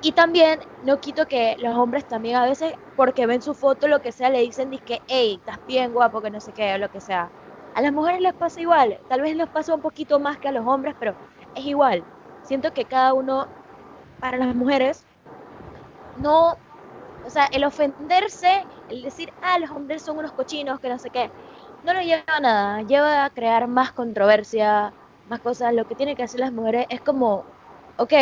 Y también no quito que los hombres también a veces, porque ven su foto, lo que sea, le dicen que, hey, estás bien guapo, que no sé qué, o lo que sea. A las mujeres les pasa igual, tal vez les pasa un poquito más que a los hombres, pero es igual. Siento que cada uno, para las mujeres, no, o sea, el ofenderse, el decir, ah, los hombres son unos cochinos, que no sé qué, no lo lleva a nada, lleva a crear más controversia, más cosas. Lo que tienen que hacer las mujeres es como, ok,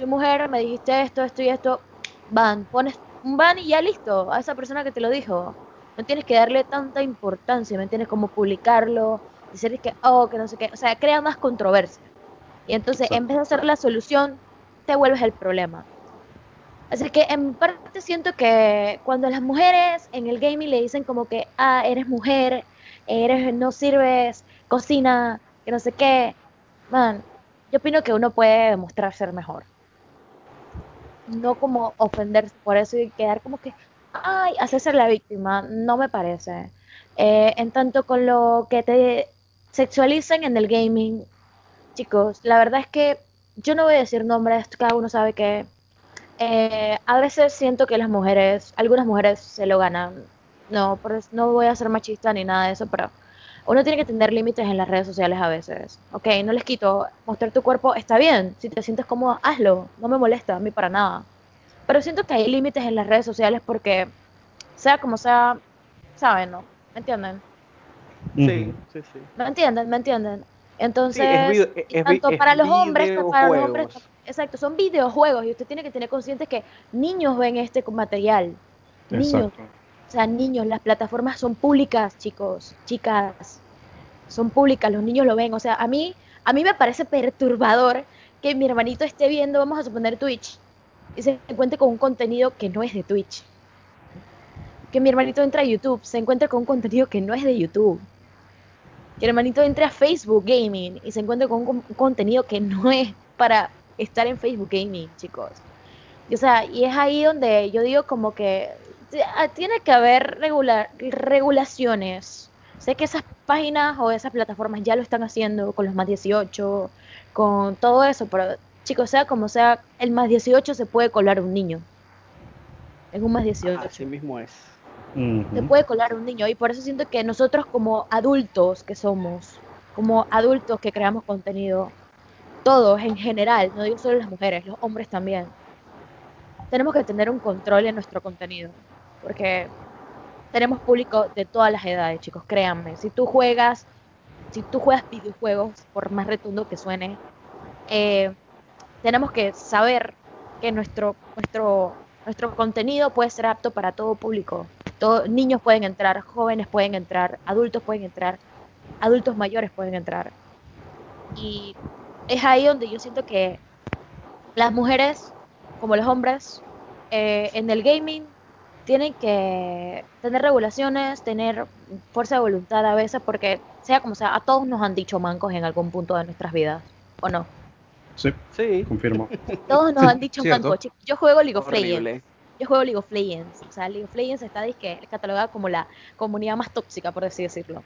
soy mujer, me dijiste esto, esto y esto, van, pones un ban y ya listo, a esa persona que te lo dijo. No tienes que darle tanta importancia, ¿me entiendes? Como publicarlo, decir que, oh, que no sé qué, o sea, crea más controversia. Y entonces, en vez de hacer la solución, te vuelves el problema. Así que en parte siento que cuando las mujeres en el gaming le dicen como que, ah, eres mujer, eres, no sirves, cocina, que no sé qué, man, yo opino que uno puede demostrar ser mejor. No como ofenderse por eso y quedar como que, ay, hacerse la víctima, no me parece. Eh, en tanto con lo que te sexualizan en el gaming, chicos, la verdad es que yo no voy a decir nombres, cada uno sabe que eh, a veces siento que las mujeres, algunas mujeres se lo ganan. No, por no voy a ser machista ni nada de eso, pero uno tiene que tener límites en las redes sociales a veces. Ok, no les quito, mostrar tu cuerpo está bien, si te sientes cómodo, hazlo, no me molesta a mí para nada. Pero siento que hay límites en las redes sociales porque, sea como sea, saben, ¿no? ¿Me entienden? Sí, sí, sí. ¿Me entienden? ¿Me entienden? Entonces, Sí, es video- y es vi- tanto es para los hombres como para los hombres, exacto, son videojuegos y usted tiene que tener consciente que niños ven este material. Niños, Exacto. O sea, niños, las plataformas son públicas, chicos, chicas, son públicas, los niños lo ven. O sea, a mí, a mí me parece perturbador que mi hermanito esté viendo, vamos a suponer Twitch, y se encuentre con un contenido que no es de Twitch. Que mi hermanito entre a YouTube, se encuentre con un contenido que no es de YouTube. Que el hermanito entre a Facebook Gaming y se encuentre con un, con- un contenido que no es para estar en Facebook Gaming, chicos. Y, o sea, y es ahí donde yo digo como que tiene que haber regular, regulaciones. Sé que esas páginas o esas plataformas ya lo están haciendo con los más 18, con todo eso, pero chicos, sea como sea, el más 18 se puede colar un niño. En un más 18 Así mismo es. Se puede colar un niño y por eso siento que nosotros como adultos que somos, como adultos que creamos contenido, todos en general, no digo solo las mujeres, los hombres también, tenemos que tener un control en nuestro contenido, porque tenemos público de todas las edades, chicos, créanme, si tú juegas, si tú juegas videojuegos, por más retundo que suene, eh, tenemos que saber que nuestro, nuestro, nuestro contenido puede ser apto para todo público. Todo- niños pueden entrar, jóvenes pueden entrar, adultos pueden entrar, adultos mayores pueden entrar. Y es ahí donde yo siento que las mujeres, como los hombres, eh, en el gaming tienen que tener regulaciones, tener fuerza de voluntad a veces, porque sea como sea, a todos nos han dicho mancos en algún punto de nuestras vidas, ¿o no? Sí, Sí. confirmo. Todos nos han dicho Cierto. mancos. chicos. Yo juego League of Legends. Yo juego League of Legends. O sea, League of Legends está disque, catalogada como la comunidad más tóxica, por así decirlo.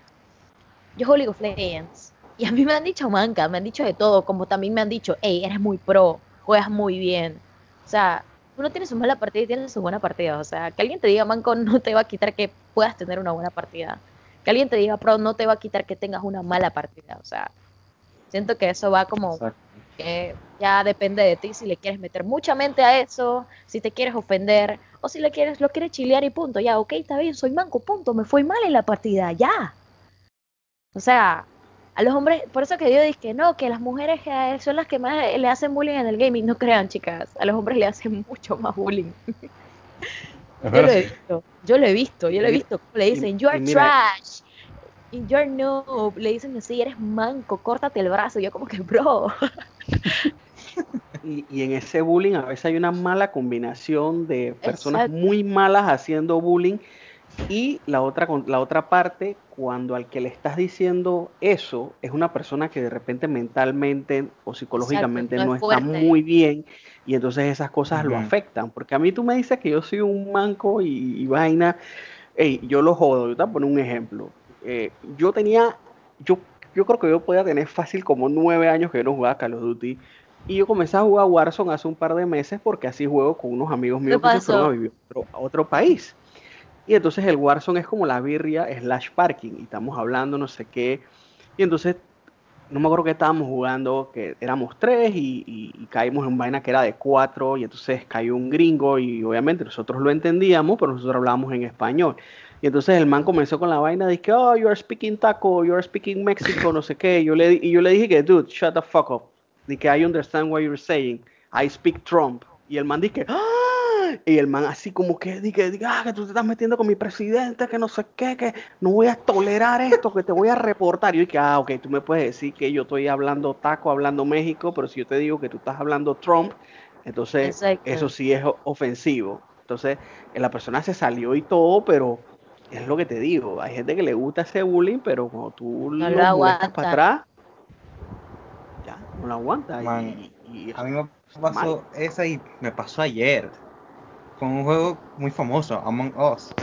Yo juego League of Legends. Y a mí me han dicho manca, me han dicho de todo, como también me han dicho, hey, eres muy pro, juegas muy bien. O sea, uno tiene su mala partida y tiene su buena partida. O sea, que alguien te diga manco no te va a quitar que puedas tener una buena partida. Que alguien te diga pro no te va a quitar que tengas una mala partida. O sea, siento que eso va como Exacto. que ya depende de ti si le quieres meter mucha mente a eso, si te quieres ofender, o si le quieres, lo quieres chilear y punto, ya, ok, está bien, soy manco, punto, me fue mal en la partida, ya. O sea, a los hombres, por eso que yo dije, no, que las mujeres son las que más le hacen bullying en el gaming, no crean, chicas, a los hombres le hacen mucho más bullying. Yo lo he visto, yo lo he visto, yo lo he visto, le dicen, you are trash. Y you're noob, le dicen así, eres manco, córtate el brazo. Yo como que, bro, Y, y en ese bullying a veces hay una mala combinación de personas Exacto. muy malas haciendo bullying Y la otra, con- la otra parte, cuando al que le estás diciendo eso es una persona que de repente mentalmente o psicológicamente no no es está fuerte. muy bien y entonces esas cosas lo afectan. Porque a mí tú me dices que yo soy un manco y, y vaina, ey, yo lo jodo. Yo te voy a poner un ejemplo. Eh, yo tenía, yo, yo creo que yo podía tener fácil como nueve años que yo no jugaba Call of Duty. Y yo comencé a jugar Warzone hace un par de meses porque así juego con unos amigos míos que se fueron a vivir a otro, a otro país. Y entonces el Warzone es como la birria slash parking. Y estamos hablando no sé qué. Y entonces, no me acuerdo que estábamos jugando, que éramos tres y, y- y caímos en vaina que era de cuatro. Y entonces cayó un gringo y obviamente nosotros lo entendíamos, pero nosotros hablábamos en español. Y entonces el man comenzó con la vaina de que, oh, you're speaking taco, you're speaking Mexico, no sé qué. Yo le, y yo le dije que, dude, shut the fuck up. De que I understand what you're saying. I speak Trump. Y el man dice, ¡ah! Y el man así como que dice, diga, ah, que tú te estás metiendo con mi presidente, que no sé qué, que no voy a tolerar esto, que te voy a reportar. Y yo dije, ah, ok, tú me puedes decir que yo estoy hablando taco, hablando México, pero si yo te digo que tú estás hablando Trump, entonces Exacto. eso sí es ofensivo. Entonces eh, la persona se salió y todo, pero es lo que te digo. Hay gente que le gusta ese bullying, pero cuando tú No lo lo molestas aguanta. para atrás, ya, no lo aguanta. y- Man, y eso A mí me pasó mal. esa y me pasó ayer. Con un juego muy famoso, Among Us.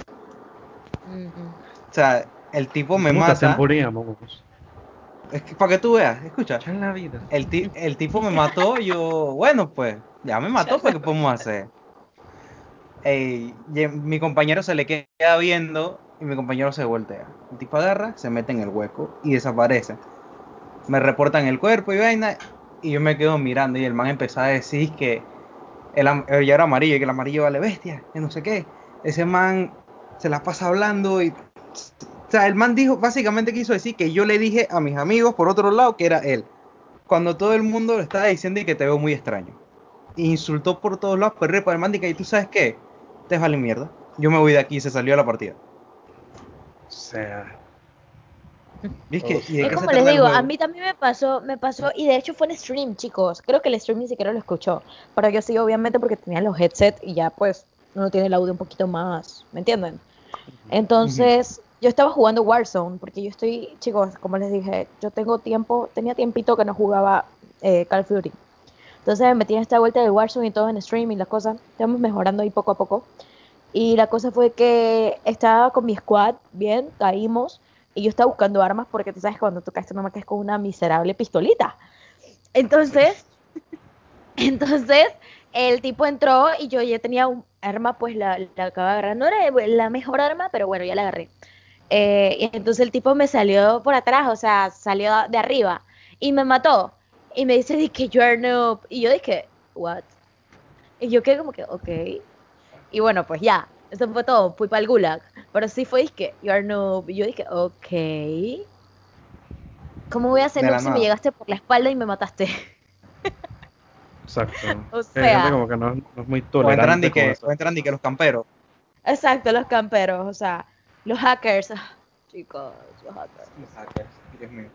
O sea, el tipo me ¿Cómo te hacen mata. Among Us? Es que, para que tú veas, escucha. En la vida. El, ti- el tipo me mató, yo, bueno, pues, ya me mató, pues, ¿qué podemos hacer? Ey, y mi compañero se le queda viendo y mi compañero se voltea. El tipo agarra, se mete en el hueco y desaparece. Me reportan el cuerpo y vaina y yo me quedo mirando y el man empezó a decir que el, ya era amarillo y que el amarillo vale bestia, que no sé qué. Ese man se la pasa hablando y... O sea, el man dijo, básicamente quiso decir que yo le dije a mis amigos por otro lado que era él. Cuando todo el mundo le estaba diciendo y que te veo muy extraño. Insultó por todos lados, para el man, que ¿y tú sabes qué? Te vale mierda. Yo me voy de aquí y se salió a la partida. O sea, ¿Y es, que, ¿y de Es qué como les digo, a mí también me pasó, me pasó, y de hecho fue en stream, chicos. Creo que el stream ni siquiera lo escuchó. Pero yo sí, obviamente, porque tenía los headsets y ya pues uno tiene el audio un poquito más, ¿me entienden? Entonces, yo estaba jugando Warzone, porque yo estoy, chicos, como les dije, yo tengo tiempo, tenía tiempito que no jugaba eh, Call of Duty. Entonces me metí en esta vuelta de Warzone y todo en stream y las cosas. Estamos mejorando ahí poco a poco. Y la cosa fue que estaba con mi squad, bien, caímos. Y yo estaba buscando armas porque tú sabes que cuando tú caes, tú no me caes con una miserable pistolita. Entonces, entonces el tipo entró y yo ya tenía un arma, pues la, la acabo de agarrar. No era la mejor arma, pero bueno, ya la agarré. Eh, y entonces el tipo me salió por atrás, o sea, salió de arriba y me mató. Y me dice, dije, you are noob. Y yo dije, what? Y yo quedé como que, ok. Y bueno, pues ya, eso fue todo, fui para el gulag. Pero sí fue, dije, you are noob. Y yo dije, ok. ¿Cómo voy a ser noob si me llegaste por la espalda y me mataste? exacto. O Hay sea- gente como que no, no es muy O entran tolerante y que, o entran y que los camperos. Exacto, los camperos, o sea, los hackers. Ah, chicos, los hackers. Los hackers, Dios mío.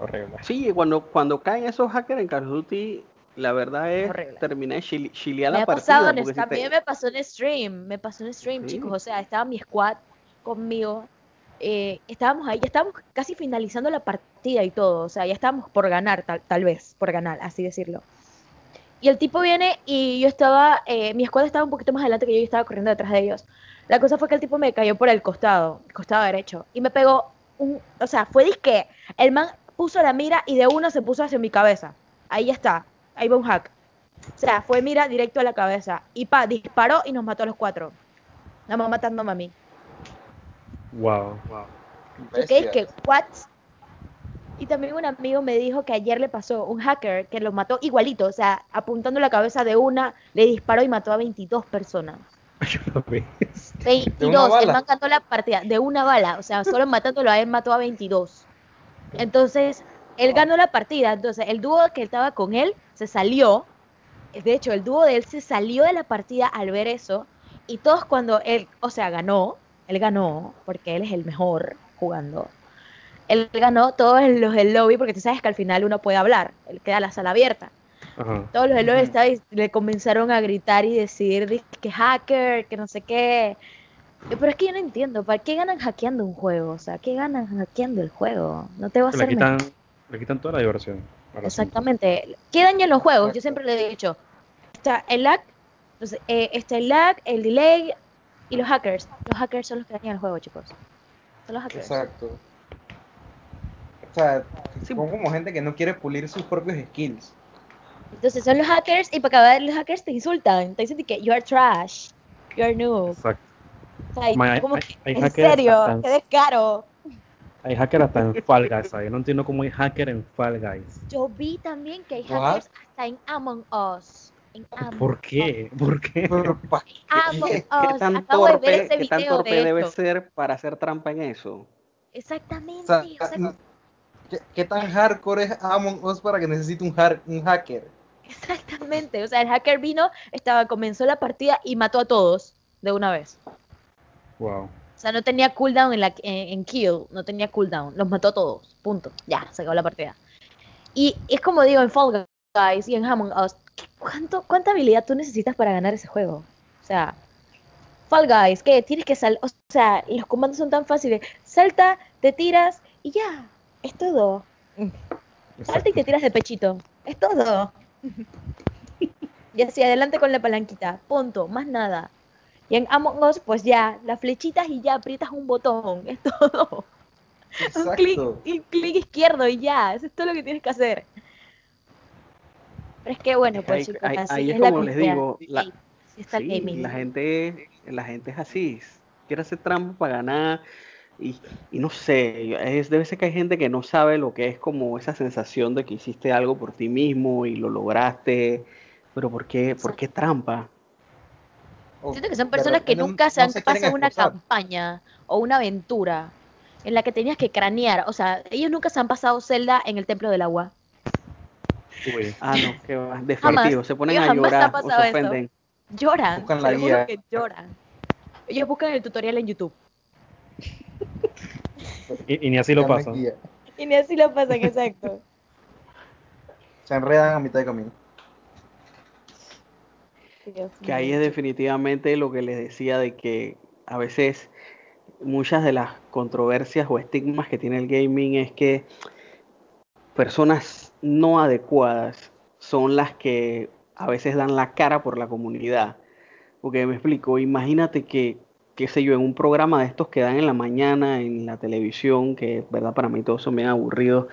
Horrible. Sí, cuando, cuando caen esos hackers en Call of Duty, la verdad es Horrible. terminé chile- chilear la partida. pasado en, si te- también me pasó en stream, me pasó en stream, Sí. chicos, o sea, estaba mi squad conmigo, eh, estábamos ahí, ya estábamos casi finalizando la partida y todo, o sea, ya estábamos por ganar, tal, tal vez, por ganar, así decirlo. Y el tipo viene y yo estaba, eh, mi squad estaba un poquito más adelante que yo y estaba corriendo detrás de ellos. La cosa fue que el tipo me cayó por el costado, el costado derecho, y me pegó un, o sea, fue disque, el man puso la mira y de una se puso hacia mi cabeza. Ahí ya está, ahí va un hack. O sea, fue mira directo a la cabeza. Y pa, disparó y nos mató a los cuatro. Nada más matándome a mí. Wow, wow. Quedé que, ¿what? Y también un amigo me dijo que ayer le pasó un hacker que lo mató igualito. O sea, apuntando la cabeza de una, le disparó y mató a 22 personas. Yo lo vi. 22, el bala? man ganó la partida de una bala. O sea, solo matándolo a él mató a 22. Entonces, él ganó la partida. Entonces, el dúo que estaba con él se salió. De hecho, el dúo de él se salió de la partida al ver eso. Y todos cuando él, o sea, ganó, él ganó, porque él es el mejor jugando. Él ganó todos los del lobby, porque tú sabes que al final uno puede hablar. Él queda la sala abierta. Ajá. Todos los del lobby estaban y le comenzaron a gritar y decir que hacker, que no sé qué. Pero es que yo no entiendo, ¿para qué ganan hackeando un juego? O sea, ¿qué ganan hackeando el juego? No te va a hacer quitan, mejor. Le quitan toda la diversión. Exactamente. ¿Qué dañan los juegos? Yo siempre le he dicho. Está el lag, entonces, eh, está el lag, el delay y los hackers. Los hackers son los que dañan el juego, chicos. Son los hackers. Exacto. O sea, Sí. son como gente que no quiere pulir sus propios skills. Entonces son los hackers y para acabar los hackers te insultan. Te dicen que you are trash, you are noob. Exacto. O sea, y Ma- hay- como hay- que, hay en serio, qué descaro. Hay hacker hasta en Fall Guys. ¿sabes? Yo no entiendo cómo hay hacker en Fall Guys. Yo vi también que hay What? hackers hasta en Among Us. En Among ¿Por qué? ¿Por qué? Pero, ¿pa' qué? Among ¿Qué, Us. qué tan Acabo de ver torpe, ese qué tan video torpe de debe esto. ser para hacer trampa en eso? Exactamente. O sea, o sea, ¿qué, qué tan hardcore es Among Us para que necesite un, har- un hacker? Exactamente, o sea, el hacker vino, estaba, comenzó la partida y mató a todos de una vez. Wow. O sea, no tenía cooldown en, la, en, en kill, no tenía cooldown, los mató a todos, punto, ya, se acabó la partida. Y es como digo en Fall Guys y en Among Us, ¿qué- ¿cuánto, ¿cuánta habilidad tú necesitas para ganar ese juego? O sea, Fall Guys, ¿qué? Tienes que sal, o sea, los comandos son tan fáciles, salta, te tiras y ya, es todo. Salta y te tiras de pechito, es todo. Y así adelante con la palanquita, punto, más nada. Y en Among Us, pues ya, las flechitas y ya aprietas un botón, es todo. Un clic, un clic izquierdo y ya, eso es todo lo que tienes que hacer. Pero es que bueno, pues ahí- chicos, ahí- así ahí es es la como les digo, la- Sí, está el Sí, la gente, la gente es así, quiere hacer trampa para ganar y, y no sé, es, debe ser que hay gente que no sabe lo que es como esa sensación de que hiciste algo por ti mismo y lo lograste, pero ¿por qué, por qué trampa? O Siento que son personas que no- nunca se no han quieren pasado una campaña o una aventura en la que tenías que cranear. O sea, ellos nunca se han pasado Zelda en el Templo del Agua. Uy. Ah, no, que va, divertido, se ponen ellos a llorar o se eso. ofenden. Lloran, Buscan la guía. que lloran. Ellos buscan el tutorial en YouTube. Y, y ni así lo no pasan. Y ni así lo pasan, exacto. Se enredan a mitad de camino. Dios Que ahí es definitivamente lo que les decía de que a veces muchas de las controversias o estigmas que tiene el gaming es que personas no adecuadas son las que a veces dan la cara por la comunidad. Porque me explico, imagínate que, qué sé yo, en un programa de estos que dan en la mañana en la televisión, que verdad para mí todos son bien aburridos,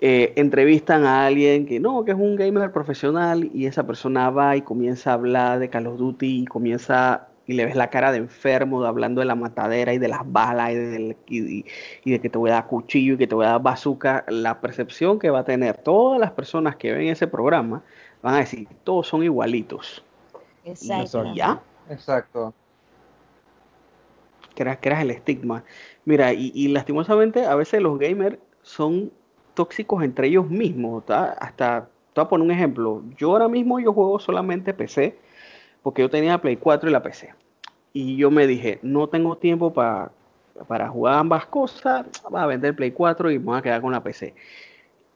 eh, entrevistan a alguien que no, que es un gamer profesional y esa persona va y comienza a hablar de Call of Duty y comienza y le ves la cara de enfermo de hablando de la matadera y de las balas y, del- y- y- y de que te voy a dar cuchillo y que te voy a dar bazooka, la percepción que va a tener todas las personas que ven ese programa van a decir, todos son igualitos. Exacto. Y ya, Exacto. creas, creas el estigma. Mira, y, y lastimosamente a veces los gamers son tóxicos entre ellos mismos. Hasta, te a poner un ejemplo. Yo ahora mismo yo juego solamente PC, porque yo tenía Play 4 y la PC. Y yo me dije, no tengo tiempo pa- para jugar ambas cosas, voy a vender Play 4 y me voy a quedar con la PC.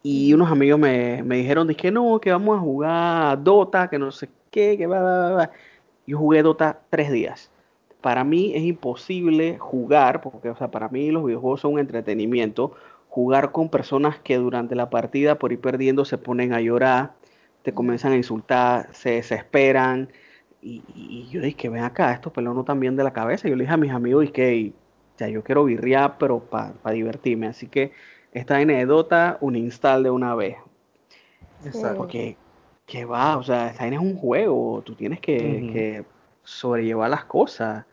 Y unos amigos me, me dijeron, que no, que vamos a jugar Dota, que no sé qué, que va, va, va, va. Yo jugué Dota tres días. Para mí es imposible jugar, porque o sea, para mí los videojuegos son un entretenimiento, jugar con personas que durante la partida por ir perdiendo se ponen a llorar, te comienzan a insultar, se desesperan. Y, y- yo dije, ven acá, estos pelones no están bien de la cabeza. Yo le dije a mis amigos, y que ya yo quiero birrear, pero para divertirme. Así que esta anécdota, un install de una vez. Exacto. Porque, que va, o sea, esta es un juego, tú tienes que, que sobrellevar las cosas.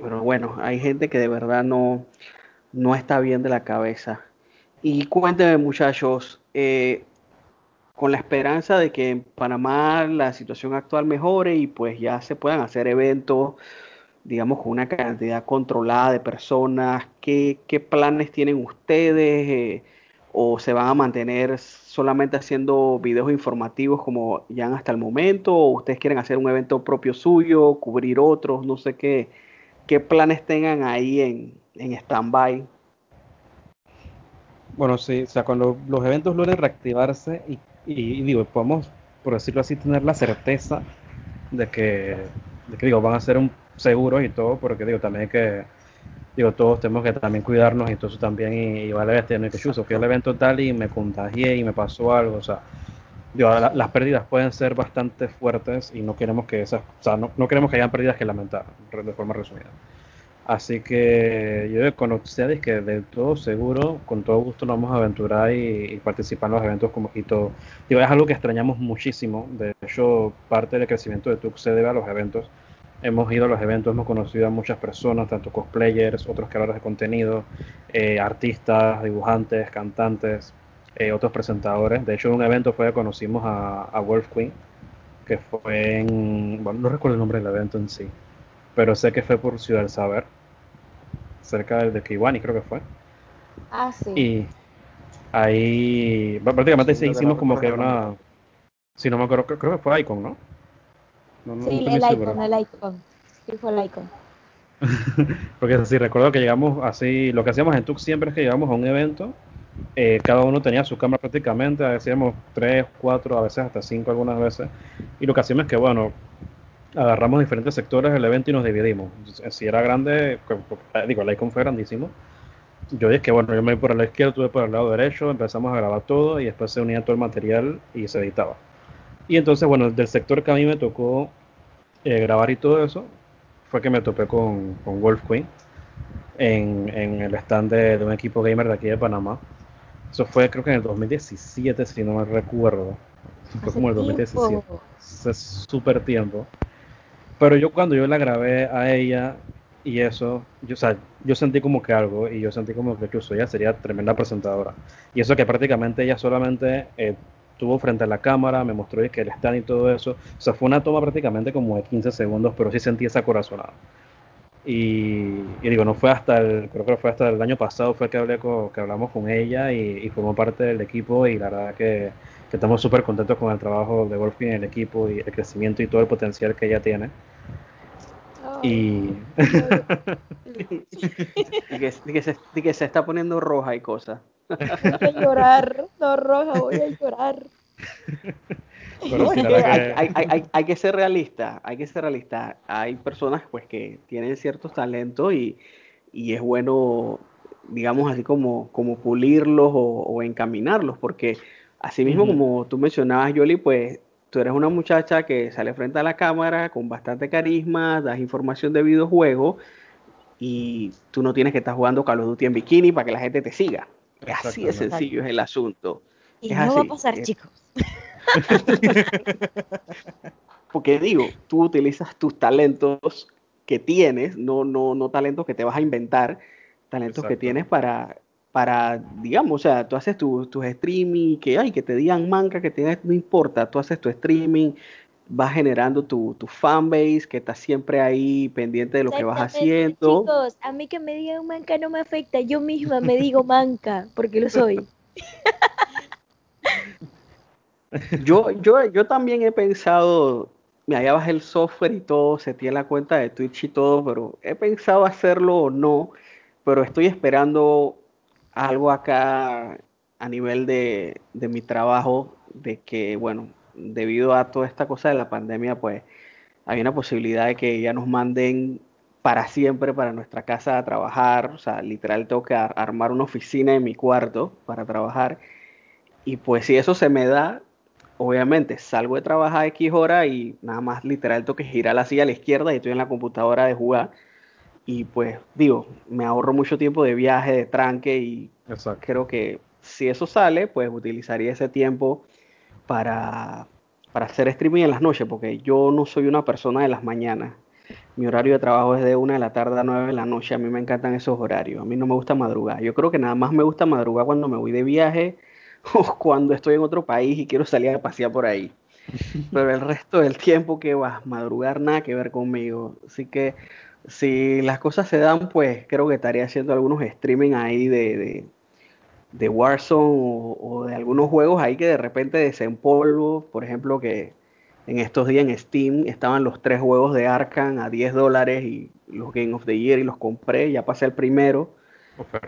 Pero bueno, hay gente que de verdad no, no está bien de la cabeza. Y cuéntenme, muchachos, eh, con la esperanza de que en Panamá la situación actual mejore y pues ya se puedan hacer eventos, digamos, con una cantidad controlada de personas, ¿qué, qué planes tienen ustedes? Eh, ¿O se van a mantener solamente haciendo videos informativos como ya hasta el momento? ¿O ustedes quieren hacer un evento propio suyo, cubrir otros? No sé qué, qué planes tengan ahí en, en stand-by. Bueno, sí, o sea, cuando los eventos logren reactivarse y, y- y digo, podemos, por decirlo así, tener la certeza de que, de que digo, van a ser un seguros y todo, porque digo, también hay que, digo, todos tenemos que también cuidarnos y eso también, y, vale bestia, no que chuzo, fui al evento tal y me contagié y me pasó algo, o sea, digo, las pérdidas pueden ser bastante fuertes y no queremos que esas, o sea, no, no queremos que hayan pérdidas que lamentar, de forma resumida. Así que yo con ustedes que de todo seguro, con todo gusto nos vamos a aventurar y, participar en los eventos como todo. Digo, es algo que extrañamos muchísimo. De hecho, parte del crecimiento de TUC se debe a los eventos. Hemos ido a los eventos, hemos conocido a muchas personas, tanto cosplayers, otros creadores de contenido, eh, artistas, dibujantes, cantantes, eh, otros presentadores. De hecho, en un evento fue que conocimos a, a Wolf Queen, que fue en, bueno, no recuerdo el nombre del evento en sí, pero sé que fue por Ciudad del Saber cerca del de Kiwani, creo que fue. Ah, sí. Y ahí, prácticamente sí, hicimos como que una. Si no me acuerdo, creo, que fue Icon, ¿no? sí, el Icon, el Icon. Sí, fue el Icon. Porque sí, recuerdo que llegamos así, lo que hacíamos en Tux siempre es que llegamos a un evento, eh, cada uno tenía su cámara prácticamente, hacíamos tres, cuatro, a veces hasta cinco algunas veces, y lo que hacíamos es que, bueno, agarramos diferentes sectores del evento y nos dividimos. Si era grande, digo, el icon fue grandísimo. Yo dije que bueno, yo me voy por el lado izquierdo, tuve por el lado derecho, empezamos a grabar todo y después se unía todo el material y se editaba. Y entonces, bueno, del sector que a mí me tocó eh, grabar y todo eso, fue que me topé con, con Wolf Queen en, en el stand de, un equipo gamer de aquí de Panamá. Eso fue creo que en el 2017, si no me recuerdo. Fue como el 2017. Hace súper tiempo. Pero yo cuando yo la grabé a ella y eso, yo, o sea, yo sentí como que algo y yo sentí como que incluso ella sería tremenda presentadora. Y eso que prácticamente ella solamente eh, tuvo frente a la cámara, me mostró que el stand y todo eso. O sea, fue una toma prácticamente como de 15 segundos, pero sí sentí esa corazonada. Y, y, digo, no fue hasta el, creo que fue hasta el año pasado fue que hablé con, que hablamos con ella y, y formó parte del equipo y la verdad que que estamos súper contentos con el trabajo de Wolfie en el equipo y el crecimiento y todo el potencial que ella tiene. y... y, que, se, que, se, está poniendo roja y cosas. Voy a llorar, no roja, voy a llorar. hay, hay, hay, que ser realista, hay que ser realista. Hay personas pues que tienen ciertos talentos y, y es bueno, digamos así como, como pulirlos o, o encaminarlos, porque Así mismo, como tú mencionabas, Yoli, pues tú eres una muchacha que sale frente a la cámara con bastante carisma, das información de videojuegos y tú no tienes que estar jugando Call of Duty en bikini para que la gente te siga. Así de sencillo es el asunto. Y no va a pasar, chicos. Porque digo, tú utilizas tus talentos que tienes, no, no, no talentos que te vas a inventar, talentos que tienes para para, digamos, o sea, tú haces tus tu streaming, que, ay, que te digan manca, que te no importa, tú haces tu streaming, vas generando tu, tu fanbase, que está siempre ahí pendiente de lo que vas haciendo. Chicos, a mí que me digan manca no me afecta, yo misma me digo manca, porque lo soy. yo, yo, yo también he pensado, me ya bajé el software y todo, se tiene la cuenta de Twitch y todo, pero he pensado hacerlo o no, pero estoy esperando algo acá a nivel de, mi trabajo, de que, bueno, debido a toda esta cosa de la pandemia, pues hay una posibilidad de que ya nos manden para siempre para nuestra casa a trabajar. O sea, literal tengo que armar una oficina en mi cuarto para trabajar. Y pues si eso se me da, obviamente salgo de trabajar X hora y nada más literal tengo que girar la silla a la izquierda y estoy en la computadora de jugar y pues digo, me ahorro mucho tiempo de viaje, de tranque y creo que si eso sale, pues utilizaría ese tiempo para, para hacer streaming en las noches, porque yo no soy una persona de las mañanas. Mi horario de trabajo es de una de la tarde a nueve de la noche. A mí me encantan esos horarios. A mí no me gusta madrugar. Yo creo que nada más me gusta madrugar cuando me voy de viaje o cuando estoy en otro país y quiero salir a pasear por ahí. Pero el resto del tiempo que vas madrugar, nada que ver conmigo. Así que si las cosas se dan, pues creo que estaría haciendo algunos streaming ahí de, de, Warzone o, de algunos juegos ahí que de repente desempolvo. Por ejemplo, que en estos días en Steam estaban los tres juegos de Arkham a 10 dólares y los Game of the Year y los compré. Ya pasé el primero.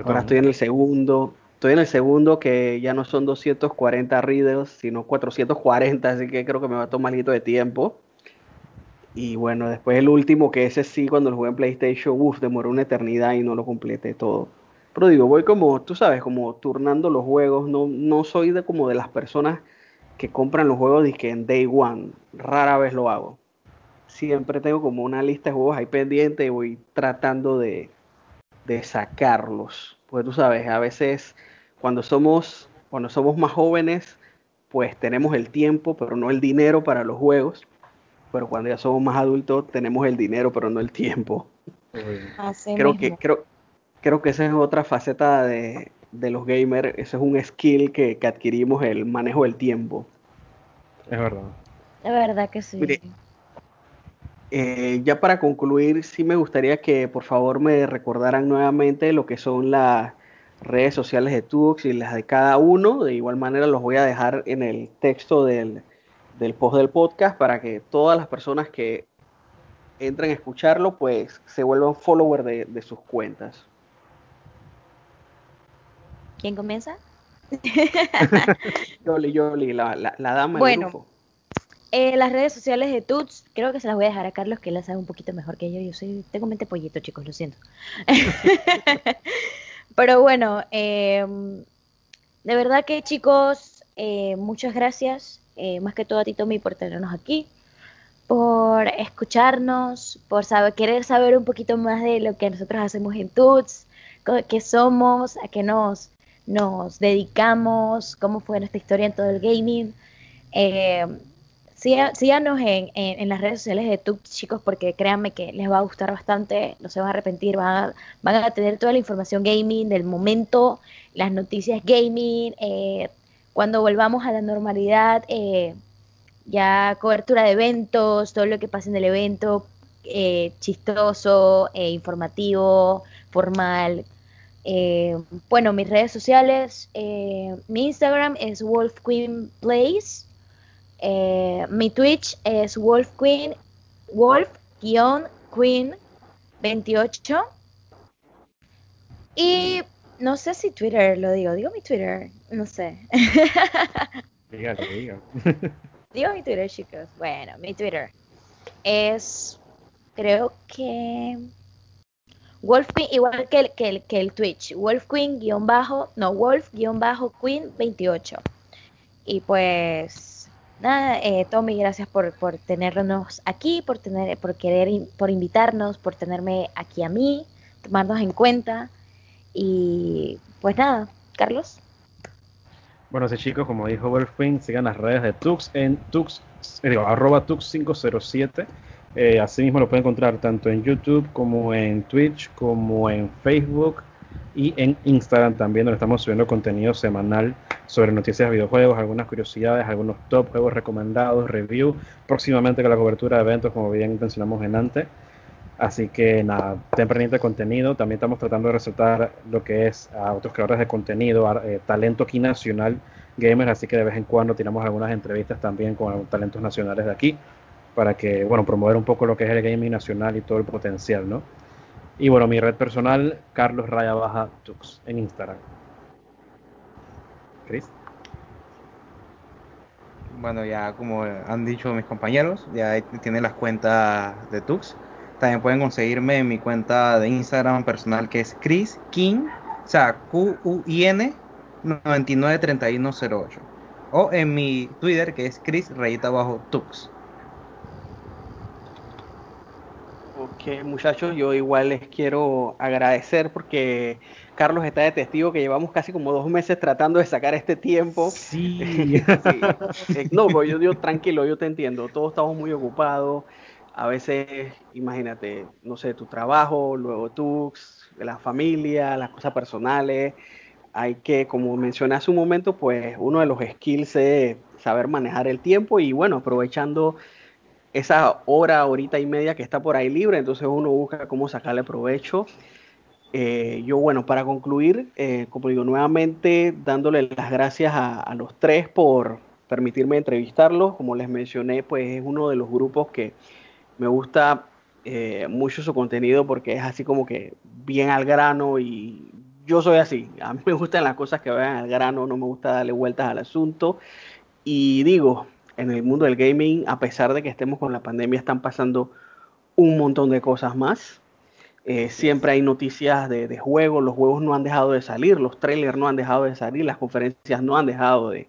Ahora estoy en el segundo. Estoy en el segundo que ya no son 240 readers, sino 440, así que creo que me va a tomar algo de tiempo. Y bueno, después el último, que ese sí, cuando lo jugué en PlayStation, uff, demoró una eternidad y no lo completé todo. Pero digo, voy como, tú sabes, como turnando los juegos. No, no soy de como de las personas que compran los juegos que en Day One. Rara vez lo hago. Siempre tengo como una lista de juegos ahí pendiente y voy tratando de, de sacarlos. Porque tú sabes, a veces cuando somos, cuando somos más jóvenes, pues tenemos el tiempo, pero no el dinero para los juegos. Pero cuando ya somos más adultos, tenemos el dinero, pero no el tiempo. creo que, creo, creo que esa es otra faceta de, los gamers. Ese es un skill que, adquirimos, el manejo del tiempo. Es verdad. Es verdad que sí. Eh, ya para concluir, sí me gustaría que por favor me recordaran nuevamente lo que son las redes sociales de Tux y las de cada uno. De igual manera los voy a dejar en el texto del, post del podcast para que todas las personas que entren a escucharlo pues se vuelvan followers de, sus cuentas. ¿Quién comienza? Yoli, Yoli, la, la, dama bueno, eh, las redes sociales de Tuts, creo que se las voy a dejar a Carlos que las sabe un poquito mejor que yo. Yo soy, tengo mente pollito, chicos, lo siento. Pero bueno, em, de verdad que chicos, eh, muchas gracias, eh, más que todo a ti Tommy por tenernos aquí, por escucharnos, por saber, querer saber un poquito más de lo que nosotros hacemos en Tuts, qué somos, a qué nos, nos dedicamos, cómo fue nuestra historia en todo el gaming. Eh, síganos en, en, las redes sociales de Tux, chicos, porque créanme que les va a gustar bastante, no se van a arrepentir, van a, van a tener toda la información gaming del momento, las noticias gaming, eh, cuando volvamos a la normalidad, eh, ya cobertura de eventos, todo lo que pasa en el evento, eh, chistoso, informativo, formal. bueno, mis redes sociales, mi Instagram es Wolf Queen eh, mi Twitch es Wolf Queen, Wolf-Queen 28. Y no sé si Twitter lo digo, digo mi Twitter, no sé. Dígalo, diga. digo mi Twitter, chicos. Bueno, mi Twitter es, creo que Wolf Queen, igual que el, que el, que el Twitch, Wolf Queen guion bajo, no, Wolf guion bajo Queen 28. Y pues nada, eh, Tommy, gracias por, por tenernos aquí, por tener, por querer, por invitarnos, por tenerme aquí a mí, tomarnos en cuenta. Y pues nada, Carlos. Bueno, sí chicos, como dijo Wolfwing, sigan las redes de Tux en Tux, eh, digo, arroba Tux507. Eh, asimismo lo pueden encontrar tanto en YouTube como en Twitch, como en Facebook y en Instagram también, donde estamos subiendo contenido semanal sobre noticias de videojuegos, algunas curiosidades, algunos top juegos recomendados, review, próximamente con la cobertura de eventos, como bien mencionamos en antes. Así que nada, ten pendiente de contenido. También estamos tratando de resaltar lo que es a otros creadores de contenido, eh, talento aquí nacional gamer, así que de vez en cuando tiramos algunas entrevistas también con talentos nacionales de aquí, para que, bueno, promover un poco lo que es el gaming nacional y todo el potencial, ¿no? Y bueno, mi red personal, Carlos Raya Baja Tux, en Instagram. Bueno, ya como han dicho mis compañeros, ya tienen las cuentas de Tux. También pueden conseguirme en mi cuenta de Instagram personal que es Chris King, o sea, Q-U-I-N 993108. O en mi Twitter que es Chris Rayita Bajo Tux. Ok, muchachos, yo igual les quiero agradecer porque Carlos está de testigo que llevamos casi como dos meses tratando de sacar este tiempo. Sí. Eh, no, pues yo, yo tranquilo, yo te entiendo. Todos estamos muy ocupados. A veces, imagínate, no sé, tu trabajo, luego tú, la familia, las cosas personales. Hay que, como mencioné hace un momento, pues uno de los skills es saber manejar el tiempo y bueno, aprovechando esa hora, horita y media que está por ahí libre, entonces uno busca cómo sacarle provecho eh, yo, bueno, para concluir, eh, como digo, nuevamente dándole las gracias a, los tres por permitirme entrevistarlos. Como les mencioné, pues es uno de los grupos que me gusta eh, mucho su contenido porque es así como que bien al grano y yo soy así. A mí me gustan las cosas que vayan al grano, no me gusta darle vueltas al asunto. Y digo, en el mundo del gaming, a pesar de que estemos con la pandemia, están pasando un montón de cosas más. Eh, siempre hay noticias de, de, juegos, los juegos no han dejado de salir, los trailers no han dejado de salir, las conferencias no han dejado de,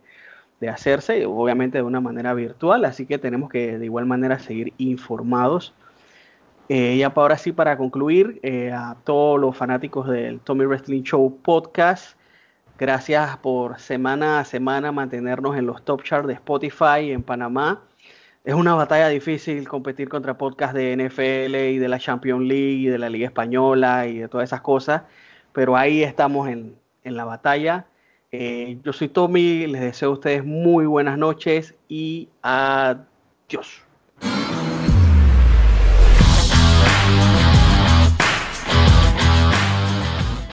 de hacerse, obviamente de una manera virtual, así que tenemos que de igual manera seguir informados. Eh, ya para ahora sí, para concluir, eh, a todos los fanáticos del Tommy Wrestling Show podcast, gracias por semana a semana mantenernos en los top charts de Spotify en Panamá. Es una batalla difícil competir contra podcasts de NFL y de la Champions League y de la Liga Española y de todas esas cosas, pero ahí estamos en, en la batalla. Eh, yo soy Tommy, les deseo a ustedes muy buenas noches y adiós.